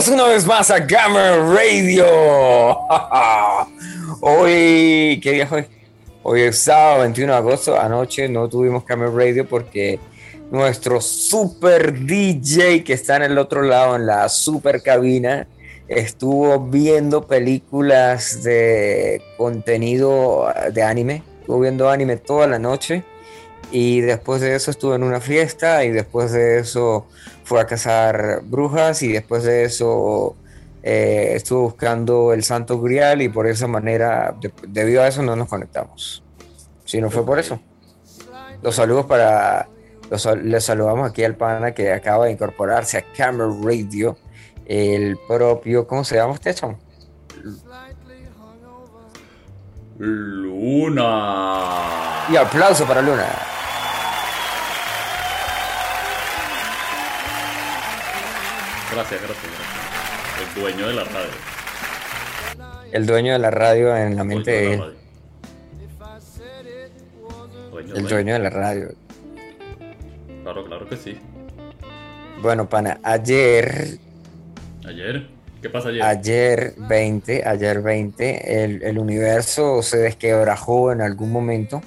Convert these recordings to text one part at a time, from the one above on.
Bienvenidos una vez más a Gamer Radio. Hoy, ¿qué día fue? Hoy es sábado 21 de agosto. Anoche no tuvimos Gamer Radio porque nuestro super DJ que está en el otro lado, en la super cabina, estuvo viendo películas de contenido de anime. Estuvo viendo anime toda la noche y después de eso estuvo en una fiesta y después de eso fue a cazar brujas y después de eso eh, estuvo buscando el santo grial y por esa manera, debido a eso no nos conectamos. Si no fue por eso. Los saludos para, los, les saludamos aquí al pana que acaba de incorporarse a Camera Radio, el propio, ¿cómo se llama usted, Chon? Luna. Y aplauso para Luna. Gracias, gracias, gracias. El dueño de la radio. El dueño de la radio en la mente de él. El dueño de la radio. Claro, claro que sí. Bueno, pana, ayer. ¿Ayer? ¿Qué pasa ayer? Ayer 20, ayer 20, el, el universo se desquebrajó en algún momento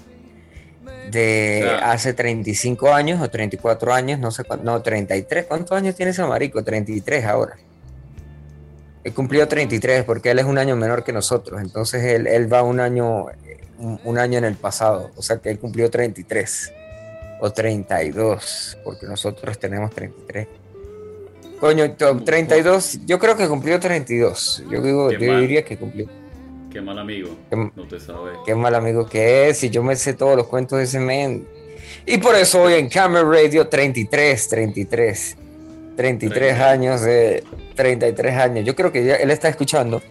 de hace 35 años o 34 años, no sé cuánto, no, 33. ¿Cuántos años tiene ese marico? 33 ahora. Él cumplió 33 porque él es un año menor que nosotros, entonces él, él va un año, un, año en el pasado, o sea que él cumplió 33 o 32, porque nosotros tenemos 33. Coño, 32, yo creo que cumplió 32. Yo, digo, yo diría que cumplió. Qué mal amigo. Qué, no te sabe. Qué mal amigo que es. Y yo me sé todos los cuentos de ese men. Y por eso hoy en Camera Radio 33, 33. 33 años de 33 años. Yo creo que ya él está escuchando.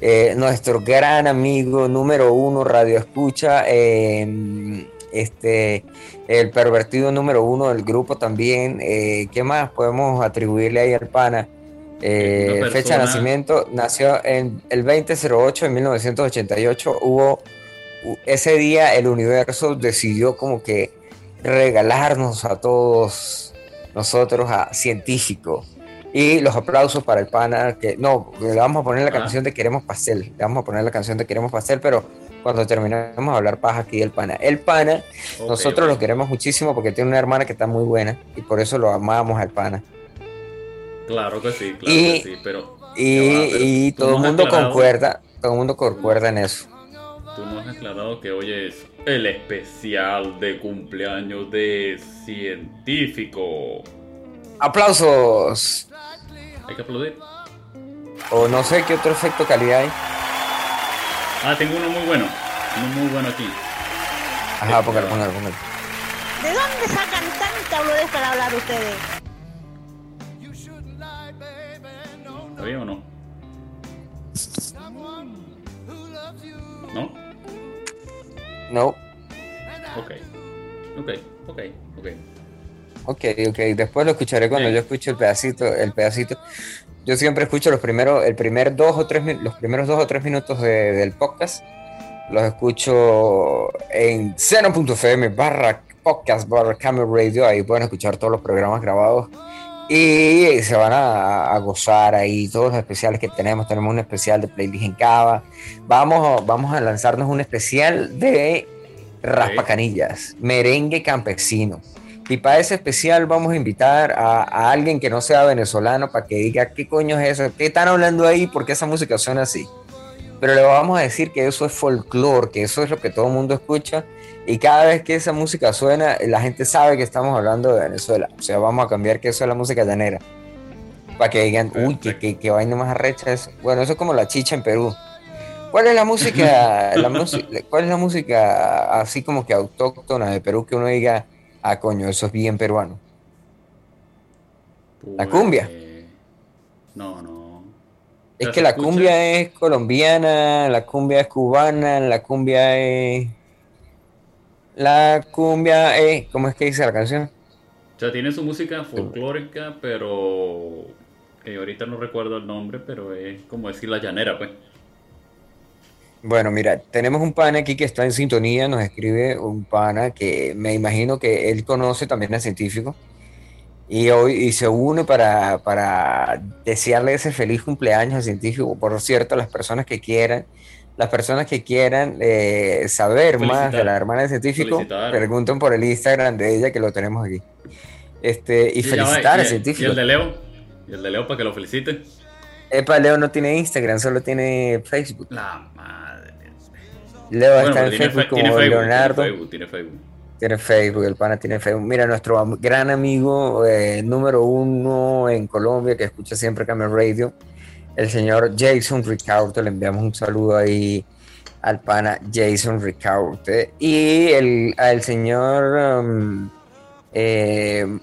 Eh, nuestro gran amigo número uno radio escucha em, este el pervertido número uno del grupo también eh, qué más podemos atribuirle ahí al pana eh, fecha de nacimiento, nació en el 2008 de 1988. Hubo ese día el universo decidió como que regalarnos a todos nosotros a científico. Y los aplausos para el pana, que no, le vamos a poner la ah. canción de Queremos Pastel, le vamos a poner la canción de Queremos Pastel, pero cuando terminemos a hablar paja aquí del pana. El pana, nosotros lo queremos muchísimo porque tiene una hermana que está muy buena y por eso lo amamos al pana. Claro que sí, claro y, que sí, pero... Y, todo el mundo concuerda, todo el mundo concuerda en eso. Tú nos has aclarado que hoy es el especial de cumpleaños de científico. ¡Aplausos! Hay que aplaudir. O no sé qué otro efecto calidad hay. Ah, tengo uno muy bueno. Uno muy bueno aquí. Ajá, póngalo, póngalo, póngalo. ¿De dónde sacan tanta boludez para hablar ustedes? ¿Está bien o no? ¿No? No. Ok. Ok, ok, ok. Ok, ok. Después lo escucharé cuando yo escuche el pedacito, el pedacito. Yo siempre escucho los primeros, el primer dos o tres, los primeros dos o tres minutos del podcast. Los escucho en seno.fm barra podcast barra camera radio. Ahí pueden escuchar todos los programas grabados y se van a, gozar ahí todos los especiales que tenemos. Tenemos un especial de Playlist en Cava. Vamos, vamos a lanzarnos un especial de Raspacanillas, merengue campesino. Y para ese especial vamos a invitar a, alguien que no sea venezolano para que diga qué coño es eso, qué están hablando ahí, por qué esa música suena así. Pero le vamos a decir que eso es folclore, que eso es lo que todo el mundo escucha y cada vez que esa música suena, la gente sabe que estamos hablando de Venezuela. O sea, vamos a cambiar que eso es la música llanera. Para que digan, uy, que, que, vaina más arrecha eso. Bueno, eso es como la chicha en Perú. ¿Cuál es la música, la cuál es la música así como que autóctona de Perú que uno diga, ah, coño, eso es bien peruano? la cumbia. Pues, no, no. Es que la cumbia es colombiana, la cumbia es cubana, la cumbia es la cumbia, eh, ¿cómo es que dice la canción? O sea, tiene su música folclórica, pero que ahorita no recuerdo el nombre, pero es como decir la llanera, pues. Bueno, mira, tenemos un pana aquí que está en sintonía, nos escribe un pana que me imagino que él conoce también al científico. y hoy y se une para, para desearle ese feliz cumpleaños al científico. Por cierto, las personas que quieran, las personas que quieran eh, saber más de la hermana del científico, pregunten por el Instagram de ella que lo tenemos aquí. Este, y, felicitar al científico. ¿Y el de Leo? ¿Y el de Leo para que lo felicite? Epa, Leo no tiene Instagram, solo tiene Facebook. La madre. Leo está en Facebook como Leonardo. Tiene Facebook, tiene Facebook. Tiene Facebook, el pana tiene Facebook. Mira, nuestro gran amigo eh, número uno en Colombia que escucha siempre Camel Radio, el señor Jason Ricaurte. Le enviamos un saludo ahí al pana Jason Ricaurte. Y el, al señor um, eh,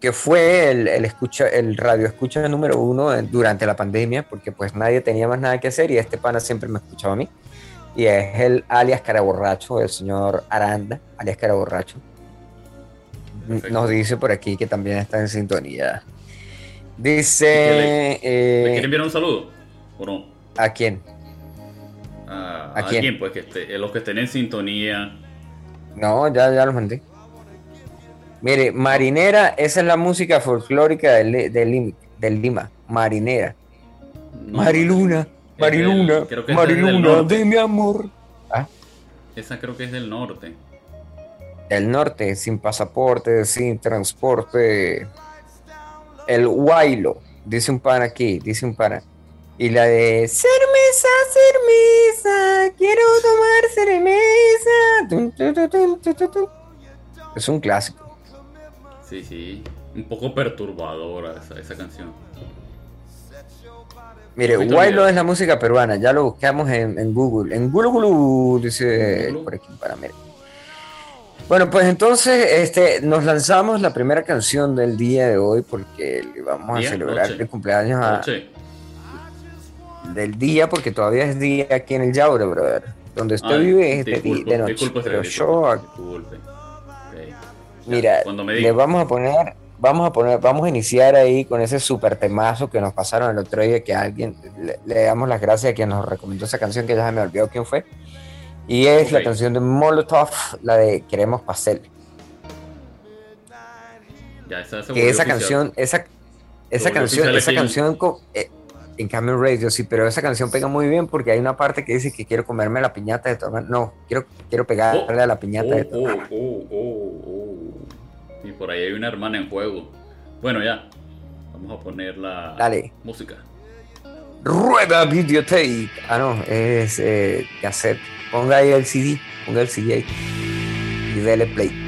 que fue el, escucha, el radio escucha número uno durante la pandemia, porque pues nadie tenía más nada que hacer y este pana siempre me escuchaba a mí y es el alias Caraborracho, el señor Aranda, alias Caraborracho. Nos dice por aquí que también está en sintonía. Dice. ¿Le, quieren enviar un saludo? ¿O no? ¿A quién? ¿A, quién? Pues que esté, los que estén en sintonía. No, ya, ya los mandé. Mire, Marinera, esa es la música folclórica del, del, Lima. Marinera. Mariluna. Mariluna, Mariluna de mi amor. ¿Ah? Esa creo que es del norte. Del norte, sin pasaporte, sin transporte. El Huaylo, dice un pan aquí, dice un pan. Y la de cerveza, cerveza, quiero tomar cerveza. Es un clásico. Sí, sí, un poco perturbadora esa, esa canción. Mire, Wailo es la música peruana, ya lo buscamos en, Google. En Google, dice por aquí para mí. Bueno, pues entonces este, nos lanzamos la primera canción del día de hoy porque le vamos a celebrar el cumpleaños a, del día porque todavía es día aquí en el Yaure, brother. Donde usted vive es de, de, noche. pero yo... Mira, le vamos a poner vamos a poner, vamos a iniciar ahí con ese super temazo que nos pasaron el otro día, que alguien le, damos las gracias a quien nos recomendó esa canción, que ya se me olvidó quién fue. Y es la canción de Molotov, la de Queremos Pastel. Ya, esa, que esa canción, esa, esa canción, esa canción eh, en Camel Radio, sí, pero esa canción pega muy bien porque hay una parte que dice que quiero comerme la piñata de tu No, quiero, quiero pegarle a la piñata de tu oh, y por ahí hay una hermana en juego. Bueno, ya. Vamos a poner la música. Rueda videotape. Ah, no, es eh, cassette. Ponga ahí el CD. Ponga el CD ahí. Y dele play.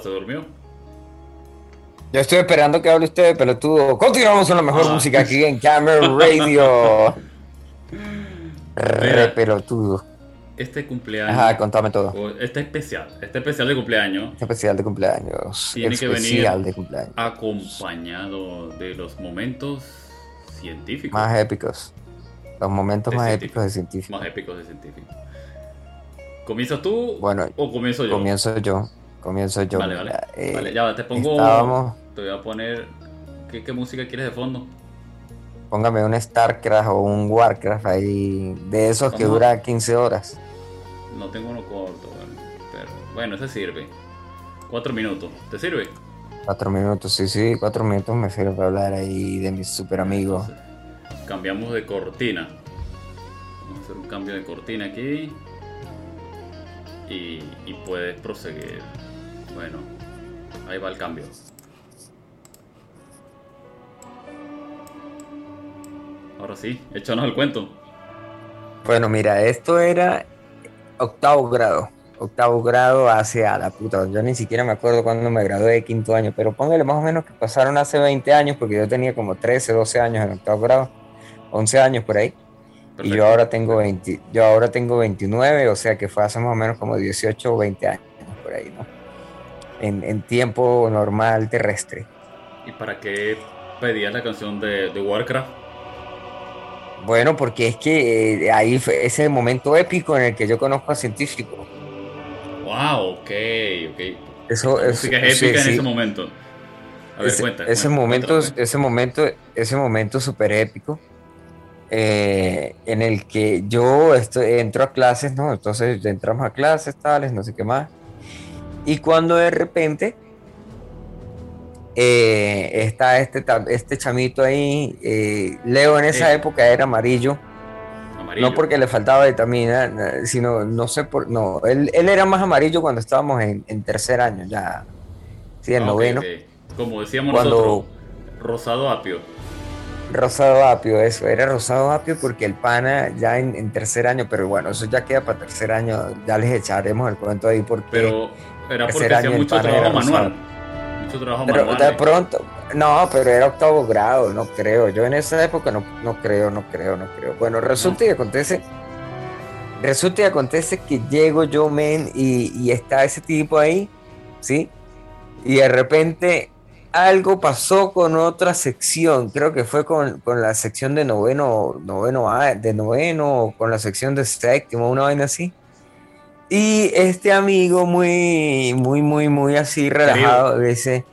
Pasa? ¿Durmió? Yo estoy esperando que hable usted, pelotudo. Continuamos con la mejor Ah. música aquí en Camera Radio. Re pelotudo. Este cumpleaños. Ajá, contame todo. este especial. Este especial de cumpleaños. Especial de cumpleaños. Tiene que venir de cumpleaños. acompañado de los momentos científicos. Más épicos. Los momentos De más científico. épicos de científico. más épicos de científicos. ¿Comienzas tú Bueno, o comienzo yo? Comienzo yo. Comienzo yo. Vale, vale. eh, Vale, ya va, te pongo. estábamos- Te voy a poner. ¿Qué, qué música quieres de fondo? Póngame un StarCraft o un Warcraft ahí. De esos que dura 15 horas. No tengo uno corto, pero bueno, ese sirve. Cuatro minutos. ¿Te sirve? Cuatro minutos, sí, sí, cuatro minutos me sirve para hablar ahí de mis super amigos. Entonces, cambiamos de cortina. Vamos a hacer un cambio de cortina aquí. Y, y puedes proseguir. Bueno, ahí va el cambio. Ahora sí, échanos el cuento. Bueno, mira, esto era octavo grado. Octavo grado hace a la puta. Yo ni siquiera me acuerdo cuando me gradué de quinto año, pero póngale más o menos que pasaron hace 20 años, porque yo tenía como 13, 12 años en octavo grado, 11 años por ahí. Y yo ahora tengo 20, yo ahora tengo 29, o sea que fue hace más o menos como 18 o 20 años por ahí, ¿no? En, en tiempo normal terrestre. ¿Y para qué pedías la canción de, de Warcraft? Bueno, porque es que eh, ahí fue ese momento épico en el que yo conozco a científicos. Wow, ok, ok. Eso, eso música es sí, épica en sí. ese momento. A ver, ese, cuenta. ese cuenta, momento, cuéntame. ese momento, ese momento súper épico eh, en el que yo estoy, entro a clases, ¿no? Entonces entramos a clases, tales, no sé qué más. Y cuando de repente eh, está este, este chamito ahí, eh, Leo en esa Eh. época era amarillo, Amarillo. no porque le faltaba vitamina, na- sino, no sé por, no, él, él era más amarillo cuando estábamos en, en tercer año, ya, sí, en Ah, noveno. Como decíamos Cuando- nosotros, rosado apio. Rosado apio, eso, era rosado apio porque el pana ya en, en tercer año, pero bueno, eso ya queda para tercer año, ya les echaremos el cuento ahí porque... Pero era porque hacía mucho trabajo manual. Mucho trabajo pero manual. de eh. pronto, no, pero era octavo grado, no creo, yo en esa época no, no creo, no creo, no creo. Bueno, resulta y acontece, resulta y acontece que llego yo, men, y, y está ese tipo ahí, ¿sí? Y de repente algo pasó con otra sección, creo que fue con, con la sección de noveno, noveno A, de noveno, con la sección de séptimo, una vaina así. Y este amigo muy, muy, muy, muy así relajado, dice,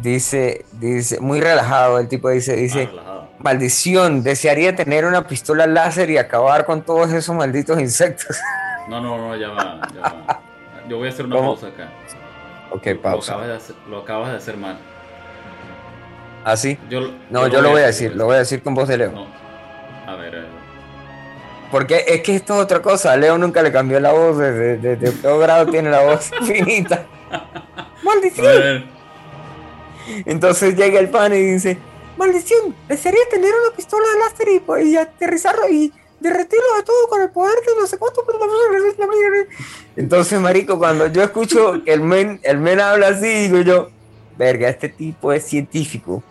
dice, dice, muy relajado, el tipo dice, Ah, dice, relajado. maldición, desearía tener una pistola láser y acabar con todos esos malditos insectos. No, no, no, ya va, ya va. Yo voy a hacer una ¿Cómo? pausa acá. Ok, Lo pausa. acabas, de hacer, lo acabas de hacer mal. ¿Así? Yo, No, yo lo voy a decir, lo voy a decir con voz de Leo. No. A ver, eh, Porque es que esto es otra cosa. A Leo nunca le cambió la voz. Desde, desde octavo grado tiene la voz finita. ¡Maldición! Entonces llega el pan y dice: ¡Maldición! Desearía tener una pistola de láser y, pues, y aterrizarlo y derretirlo a todo con el poder de no sé cuánto. Entonces, marico, cuando yo escucho que el men, el men habla así, digo yo: Verga, este tipo es científico.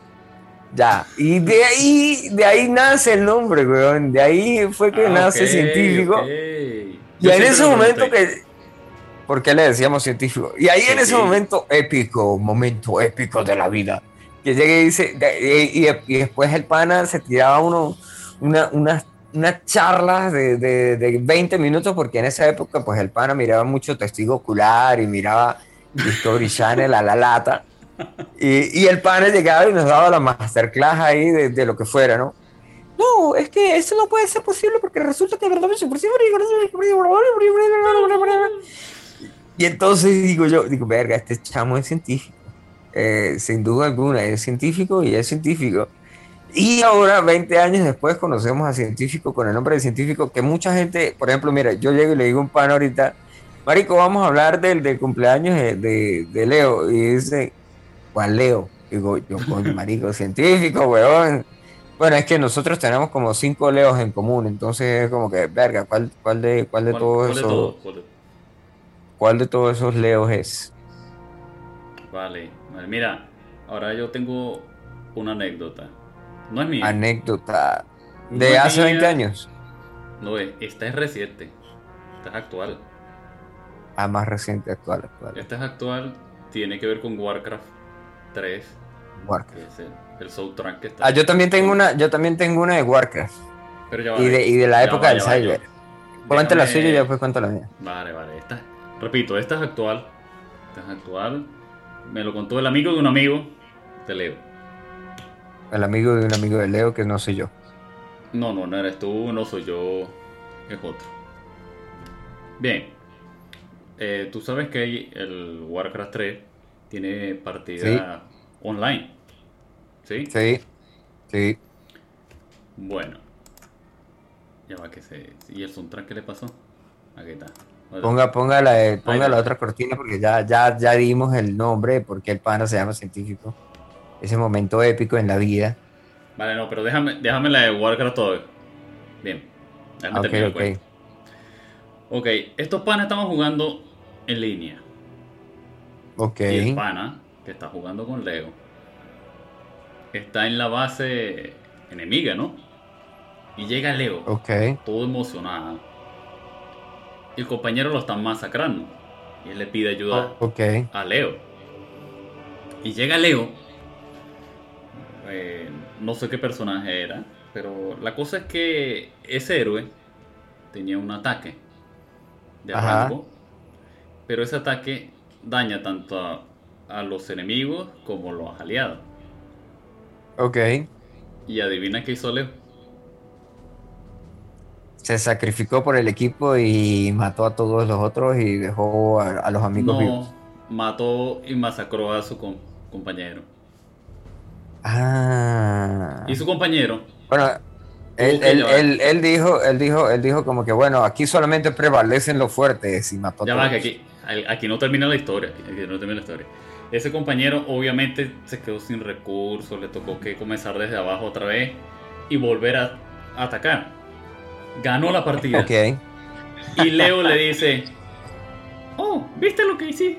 Ya. Y de ahí, de ahí nace el nombre, weón. De ahí fue que Ah, nace ok, científico. ok. Y en ese me momento que... ¿Por qué le decíamos científico? Y ahí en Sí, ese sí. momento épico, momento épico de la vida, que llega y dice, y, y- y después el pana se tiraba uno, una, unas unas charlas de, de, de 20 minutos, porque en esa época pues el pana miraba mucho testigo ocular y miraba Discovery Channel a la lata. Y, y el pana llegaba y nos daba la masterclass ahí de, de lo que fuera, ¿no? No, es que eso no puede ser posible porque resulta que y entonces digo yo, digo, verga, este chamo es científico. Eh, sin duda alguna, es científico y es científico. Y ahora, 20 años después, conocemos a científico con el nombre de científico que mucha gente, por ejemplo, mira, yo llego y le digo un pan ahorita, Marico, vamos a hablar del, del cumpleaños de, de- de Leo. Y dice, ¿cuál Leo? Digo, yo, coño, marico, científico, weón. Bueno, es que nosotros tenemos como cinco Leos en común, entonces es como que, verga, ¿cuál, cuál de, cuál de ¿Cuál- todos cuál de esos? ¿Cuál de- cuál de todos esos Leos es? Vale, vale. Mira, ahora yo tengo una anécdota. No es mía. Anécdota. De hace mía. 20 años. No, es- esta es reciente. Esta es actual. Ah, más reciente, actual, actual. Esta es actual. Tiene que ver con Warcraft 3. Warcraft. Es el, el soundtrack que está. Ah, yo también tengo una, yo también tengo una de Warcraft. Pero ya va, Y de, y de la época va, del Cyber. Cuenta la suya y después cuento la mía. Vale, vale. Esta, repito, esta es actual. Esta es actual. Me lo contó el amigo de un amigo. Te leo. El amigo de un amigo de Leo que no soy yo. No, no, no eres tú, no soy yo, es otro. Bien. Eh, Tú sabes que hay el Warcraft 3 tiene partida online. ¿Sí? Sí, sí. Bueno. Ya va que se... ¿Y el soundtrack qué le pasó? Aquí está. Vale. Ponga, ponga, la, ponga Ahí la otra cortina porque ya, ya, ya dimos el nombre de por qué el pana se llama científico. Ese momento épico en la vida. Vale, no, pero déjame, déjame la de Warcraft todavía. Bien. Déjame Ok, terminar el ok. estos panas estaban jugando en línea. Ok. Y el pana que está jugando con Leo está en la base enemiga, ¿no? Y llega Leo, Ok. todo emocionado. Y el compañero lo están masacrando. Y él le pide ayuda Ok. a Leo. Y llega Leo. eh, no sé qué personaje era. Pero la cosa es que ese héroe tenía un ataque de Ajá. arranco. Pero ese ataque daña tanto a, a los enemigos como a los aliados. Ok. Y adivina qué hizo Leo. Se sacrificó por el equipo y mató a todos los otros y dejó a, a los amigos vivos. No, mató y masacró a su com- compañero. Ah. Y su compañero Bueno, él, él- él- él dijo, él dijo, él dijo como que bueno, aquí solamente prevalecen los fuertes y mató a Ya va, todos. que aquí, aquí no termina la historia. Aquí, no termina la historia. Ese compañero obviamente se quedó sin recursos, le tocó que comenzar desde abajo otra vez y volver a, atacar. Ganó la partida. Ok. Y Leo le dice, oh, ¿viste lo que hice?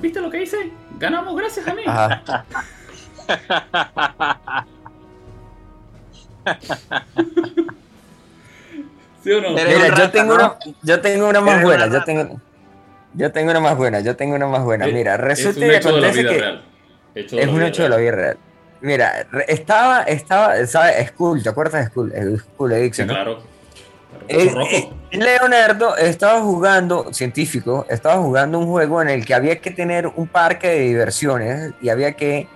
¿Viste lo que hice? Ganamos gracias a mí. Ajá. ¿Sí o no? Mira, yo tengo una, yo tengo una más buena, una yo tengo, yo tengo una más buena, yo tengo una más buena. Es- Mira, es resulta un y hecho de la vida que real. Hecho es un hecho de la vida real. Mira, estaba, estaba, ¿sabes? School, ¿te acuerdas de School? School Sí, Addiction, ¿no? claro. Eh, Claro, eh, Leonardo estaba jugando, científico, estaba jugando un juego en el que había que tener un parque de diversiones y había que,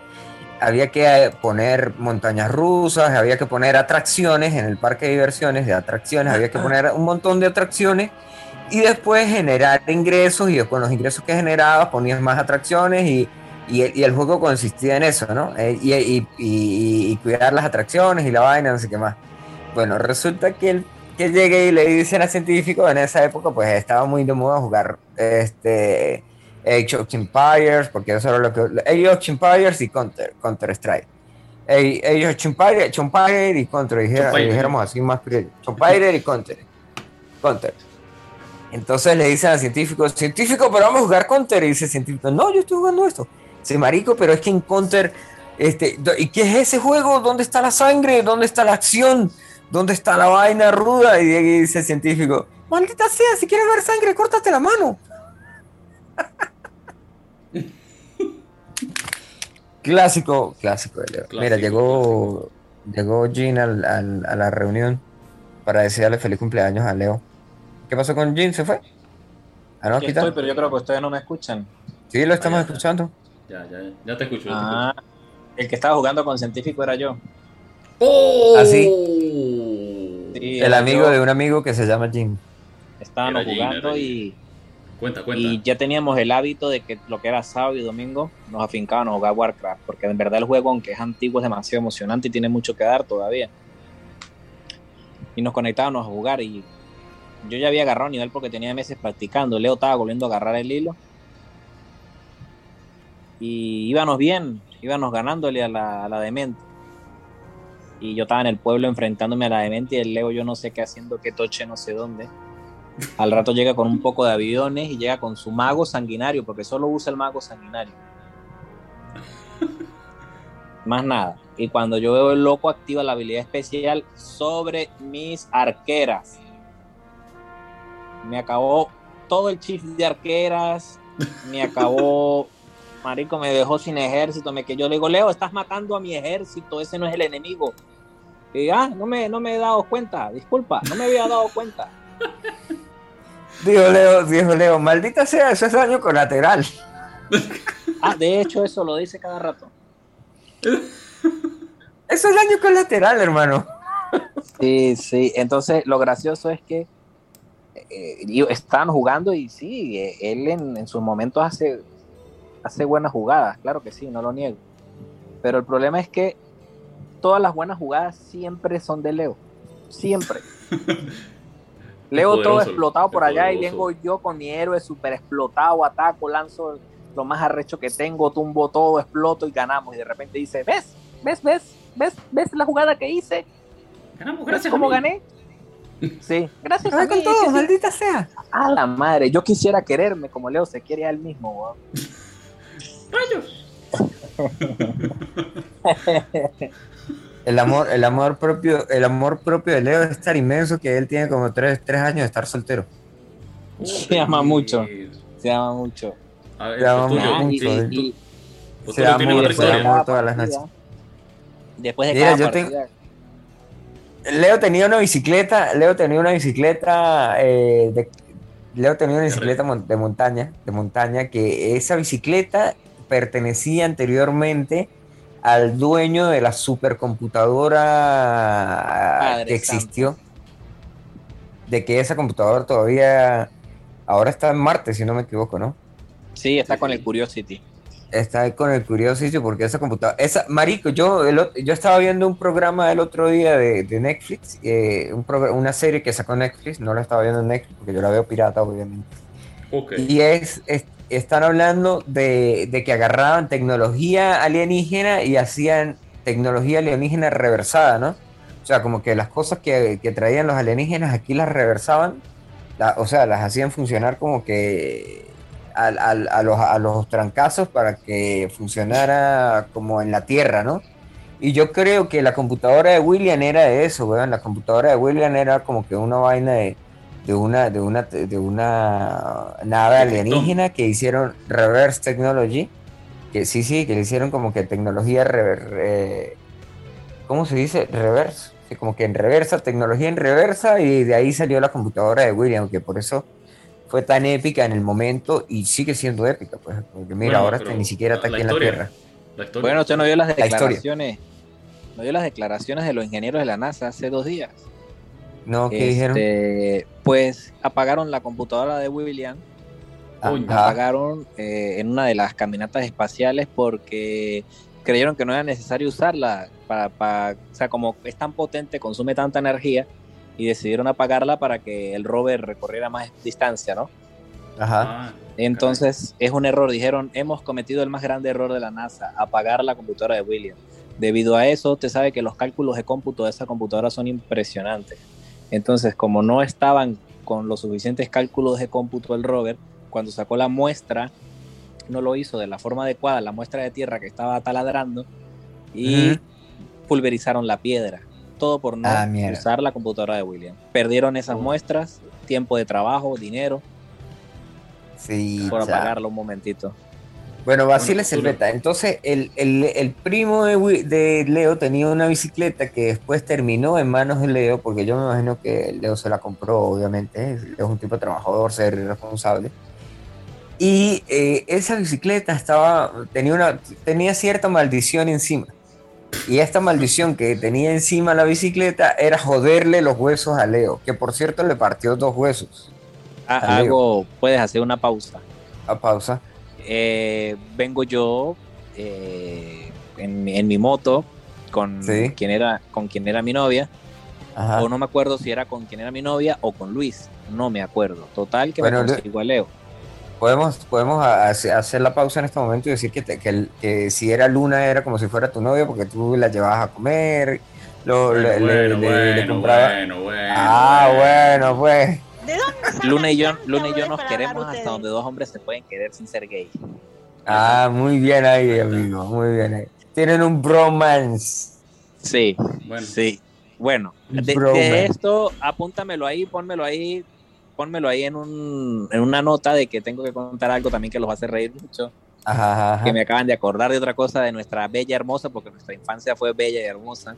había que eh, poner montañas rusas, había que poner atracciones en el parque de diversiones, de atracciones, había que poner un montón de atracciones y después generar ingresos y con los ingresos que generabas ponías más atracciones y, y el, y el juego consistía en eso, ¿no? Eh, y, y- cuidar las atracciones y la vaina, no sé qué más. Bueno, resulta que el que llegue y le dicen a científico en esa época, pues estaba muy de moda jugar este Age of Empires, porque eso era lo que Age of Empires y Counter, Counter Strike. Age of Empires, Empire y Counter, dijéramos así más criollo. Empire y Counter. Counter. Entonces le dicen al científico, científico, pero vamos a jugar Counter. Y dice el científico, no, yo estoy jugando esto. Dice, marico, pero es que en Counter, este, ¿y qué es ese juego? ¿Dónde está la sangre? ¿Dónde está la acción? ¿Dónde está la vaina ruda? Y dice el científico, maldita sea, si quieres ver sangre, córtate la mano. clásico, clásico de Leo. Mira, Clásico, llegó, llegó Jean al- al- a la reunión para desearle feliz cumpleaños a Leo. ¿Qué pasó con Jean? ¿Se fue? Ah, no, estoy, pero yo creo que ustedes no me escuchan. Sí, lo estamos Ah, ya escuchando. Ya, ya, ya te escucho. ya te Ah, el que estaba jugando con científico era yo. escucho. ¡Oh! ¿Ah, sí? Sí, El amigo yo. de un amigo que se llama Jean. Estábamos jugando y, Cuenta, cuenta. y ya teníamos el hábito de que lo que era sábado y domingo nos afincábamos a jugar Warcraft, porque en verdad el juego, aunque es antiguo, es demasiado emocionante y tiene mucho que dar todavía. Y nos conectábamos a jugar y yo ya había agarrado nivel porque tenía meses practicando. Leo estaba volviendo a agarrar el hilo. Y íbamos bien, íbamos ganándole a la, a la demente. Y yo estaba en el pueblo enfrentándome a la demente y el Leo yo no sé qué haciendo, qué toche no sé dónde. Al rato llega con un poco de aviones y llega con su mago sanguinario, porque solo usa el mago sanguinario. Más nada. Y cuando yo veo el loco activa la habilidad especial sobre mis arqueras. Me acabó todo el chip de arqueras. Me acabó. Marico, me dejó sin ejército. Me que yo le digo, Leo, estás matando a mi ejército. Ese no es el enemigo. Y ah, no me, no me he dado cuenta. Disculpa, no me había dado cuenta. Dijo Leo, dijo Leo, maldita sea, eso es daño colateral. Ah, de hecho, eso lo dice cada rato. Eso es daño colateral, hermano. Sí, sí. Entonces, lo gracioso es que eh, están jugando y sí, eh, él en, en sus momentos hace, hace buenas jugadas, claro que sí, no lo niego. Pero el problema es que todas las buenas jugadas siempre son de Leo. Siempre. Leo todo explotado por allá y vengo yo con mi héroe super explotado, ataco, lanzo lo más arrecho que tengo, tumbo todo, exploto y ganamos. Y de repente dice, ¿ves? ¿Ves? ¿Ves? ¿Ves? ¿Ves la jugada que hice? Ganamos, ¿Ves gracias. cómo a mí. gané? Sí, gracias a mí. con todo, sí. maldita sea. A la madre, yo quisiera quererme como Leo se quiere a él mismo, weón. ¡Rayos! El amor, el amor propio, el amor propio de Leo es tan inmenso que él tiene como tres, tres años de estar soltero. Se ama mucho. Se ama mucho. A ver, Se ama mucho. Se ama todas las noches. Después de Mira, cada yo tengo- Leo tenía una bicicleta, Leo tenía una bicicleta, eh, de- Leo tenía una bicicleta de montaña, de montaña, que esa bicicleta pertenecía anteriormente al dueño de la supercomputadora Padre que existió. De que esa computadora todavía ahora está en Marte, si no me equivoco, ¿no? Sí, está con el Curiosity. Está ahí con el Curiosity porque esa computadora, esa, marico, yo, el yo estaba viendo un programa el otro día de, de Netflix, eh, un una serie que sacó Netflix, no la estaba viendo en Netflix porque yo la veo pirata, obviamente. Y es, es- están hablando de, de que agarraban tecnología alienígena y hacían tecnología alienígena reversada, ¿no? O sea, como que las cosas que, que traían los alienígenas aquí las reversaban, la- o sea, las hacían funcionar como que a, los, a los trancazos para que funcionara como en la Tierra, ¿no? Y yo creo que la computadora de William era eso, weón. La computadora de William era como que una vaina de, de una, de una, de una nave alienígena que hicieron reverse technology. Que sí, sí, que le hicieron como que tecnología rever, eh, ¿cómo se dice? Reverse. Sí, como que en reversa, tecnología en reversa, y de ahí salió la computadora de William, que por eso fue tan épica en el momento y sigue siendo épica, pues. Porque mira, Bueno, ahora hasta ni siquiera está la aquí en la. Tierra. La historia. Bueno, usted no vio las La declaraciones. No vio las declaraciones de los ingenieros de la NASA hace dos días. ¿No? ¿Qué dijeron? Este, Pues apagaron la computadora de William. Ajá. apagaron eh, en una de las caminatas espaciales porque creyeron que no era necesario usarla para, para- o sea, como es tan potente, consume tanta energía y decidieron apagarla para que el rover recorriera más distancia, ¿no? Ajá. Ah, Entonces es un error. Dijeron, hemos cometido el más grande error de la NASA, apagar la computadora de William. Debido a eso, usted sabe que los cálculos de cómputo de esa computadora son impresionantes. Entonces, como no estaban con los suficientes cálculos de cómputo el rover, cuando sacó la muestra, no lo hizo de la forma adecuada, la muestra de tierra que estaba taladrando, y pulverizaron la piedra. Todo por no Ah, usar la computadora de William. Perdieron esas Oh. muestras, tiempo de trabajo, dinero, Sí, por apagarlo un momentito. Bueno, Basile futuro. Selveta. Entonces, el, el- el primo de, de Leo tenía una bicicleta que después terminó en manos de Leo, porque yo me imagino que Leo se la compró, obviamente. Leo es un tipo trabajador, ser responsable. Y eh, esa bicicleta estaba, tenía, una, tenía cierta maldición encima. Y esta maldición que tenía encima la bicicleta era joderle los huesos a Leo, que por cierto le partió dos huesos. Jaleo. hago, puedes hacer una pausa. A pausa. Eh, vengo yo eh, en, mi- en mi moto con Sí. quien era con quien era mi novia Ajá. o no me acuerdo si era con quien era mi novia o con Luis no me acuerdo total que Bueno, me consigo a Leo Podemos, podemos ha- hace- hacer la pausa en este momento y decir que, te- que, si era Luna era como si fuera tu novia porque tú la llevabas a comer, lo, bueno, le, le- bueno, le- le bueno, compraba- bueno, bueno, ah, bueno, pues. ¿De dónde Luna y yo Luna y yo nos queremos hasta donde dos hombres se pueden querer sin ser gay Ah, muy bien ahí, amigo, muy bien ahí. Tienen un bromance. Sí, Bueno. sí. Bueno, de, de esto, apúntamelo ahí, pónmelo ahí, pónmelo ahí en, un, en una nota de que tengo que contar algo también que los hace reír mucho. Ajá, ajá, ajá. Que me acaban de acordar de otra cosa de nuestra bella hermosa, porque nuestra infancia fue bella y hermosa.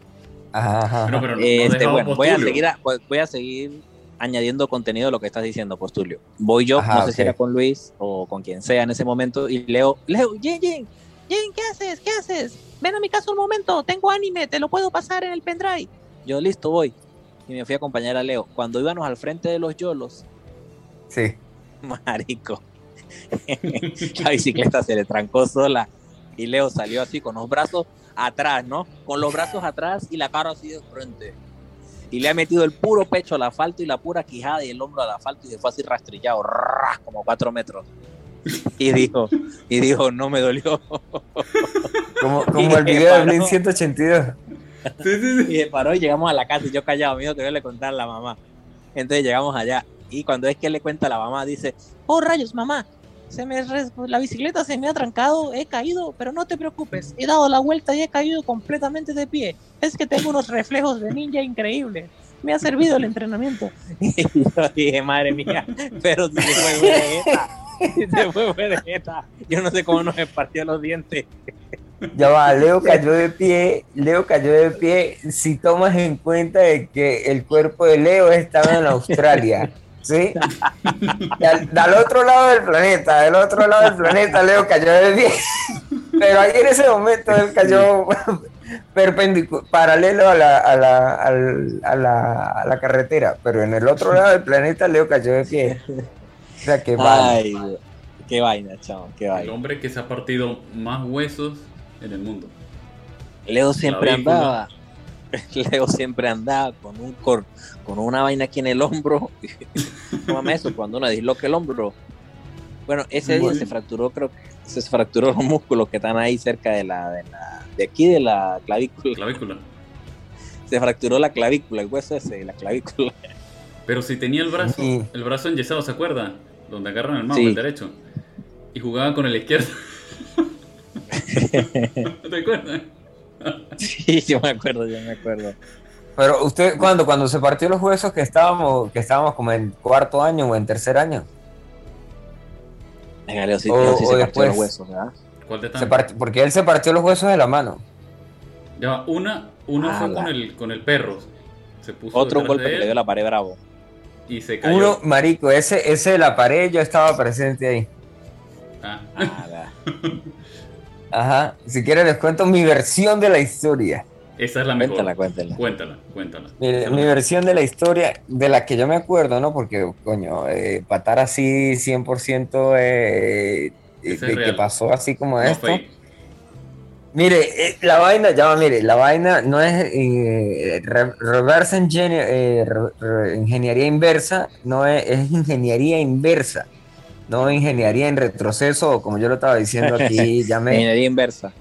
Ajá, pero no, Este, bueno, voy a seguir, a- voy a seguir añadiendo contenido a lo que estás diciendo, Postulio. Voy yo, Ajá, no sé ok. si era con Luis o con quien sea en ese momento, y leo, Leo, Jen, Jen, Jen, ¿qué haces? ¿Qué haces? Ven a mi casa un momento, tengo anime, te lo puedo pasar en el pendrive. Yo, listo, voy. Y me fui a acompañar a Leo. Cuando íbamos al frente de los yolos, Sí. marico, la bicicleta se le trancó sola y Leo salió así con los brazos atrás, ¿no? Con los brazos atrás y la cara así de frente. Y le ha metido el puro pecho al asfalto y la pura quijada y el hombro al asfalto y se fue así rastrillado, ras, como cuatro metros. Y dijo, y dijo, no me dolió. Como, como el video de Paró. Blink 182. Sí, sí, sí. Y se paró y llegamos a la casa y yo callado, mío, que yo le contar a la mamá. Entonces llegamos allá y cuando es que le cuenta a la mamá, dice, oh rayos, mamá, se me res- la bicicleta se me ha trancado, he caído, pero no te preocupes, he dado la vuelta y he caído completamente de pie. Es que tengo unos reflejos de ninja increíbles. Me ha servido el entrenamiento. Y yo dije, madre mía, pero si se fue. Si se fue vergüenza. Yo no sé cómo nos partió los dientes. Ya va, Leo cayó de pie, Leo cayó de pie si tomas en cuenta de que el cuerpo de Leo estaba en Australia, ¿sí? Y al, al otro lado del planeta, del otro lado del planeta Leo cayó de pie, pero ahí en ese momento él cayó perpendicular, paralelo a la, a, la, al- a, la, a la carretera, pero en el otro lado del planeta Leo cayó de pie. O sea que vale. Ay, qué vaina, chavo, qué El vaina. hombre que se ha partido más huesos en el mundo. Leo siempre andaba, Leo siempre andaba con un cor, con una vaina aquí en el hombro. ¿Cómo se llama eso? Cuando uno disloca el hombro. Bueno, ese día se fracturó, creo que se fracturó los músculos que están ahí cerca de la, de la, de aquí de la clavícula. Clavícula. Se fracturó la clavícula, el hueso ese, de la clavícula. Pero si tenía el brazo, Sí. el brazo enyesado, ¿se acuerda? Donde agarran el mouse, Sí. el derecho. Y jugaba con el izquierdo. ¿Te acuerdas? Sí, yo me acuerdo, yo me acuerdo. Pero usted, cuando cuando se partió los huesos que estábamos, que estábamos como en cuarto año o en tercer año, Venga, Leo sí, O- Leo sí o se partió después. los huesos, ¿verdad? ¿Cuál de se tantos? partió- porque él se partió los huesos de la mano. Ya una, una fue con el, con el perro. Se puso Otro golpe que le dio la pared bravo. y se cayó. Uno, marico, ese, ese de la pared, yo estaba presente ahí. Ah, Ah, la- Ajá. Si quieren les cuento mi versión de la historia. esa es la mejor. Cuéntala, cuéntala. Cuéntala, cuéntala. Mi la- versión de la historia, de la que yo me acuerdo, ¿no? Porque, coño, eh, patar así 100% eh, de que pasó así como no, esto. fake. Mire, eh, la vaina, ya va, mire, la vaina no es eh, re- reverse engineer- eh, re- re- ingeniería inversa, no es, es ingeniería inversa, no ingeniería en retroceso, o como yo lo estaba diciendo aquí, ya me, Ingeniería inversa.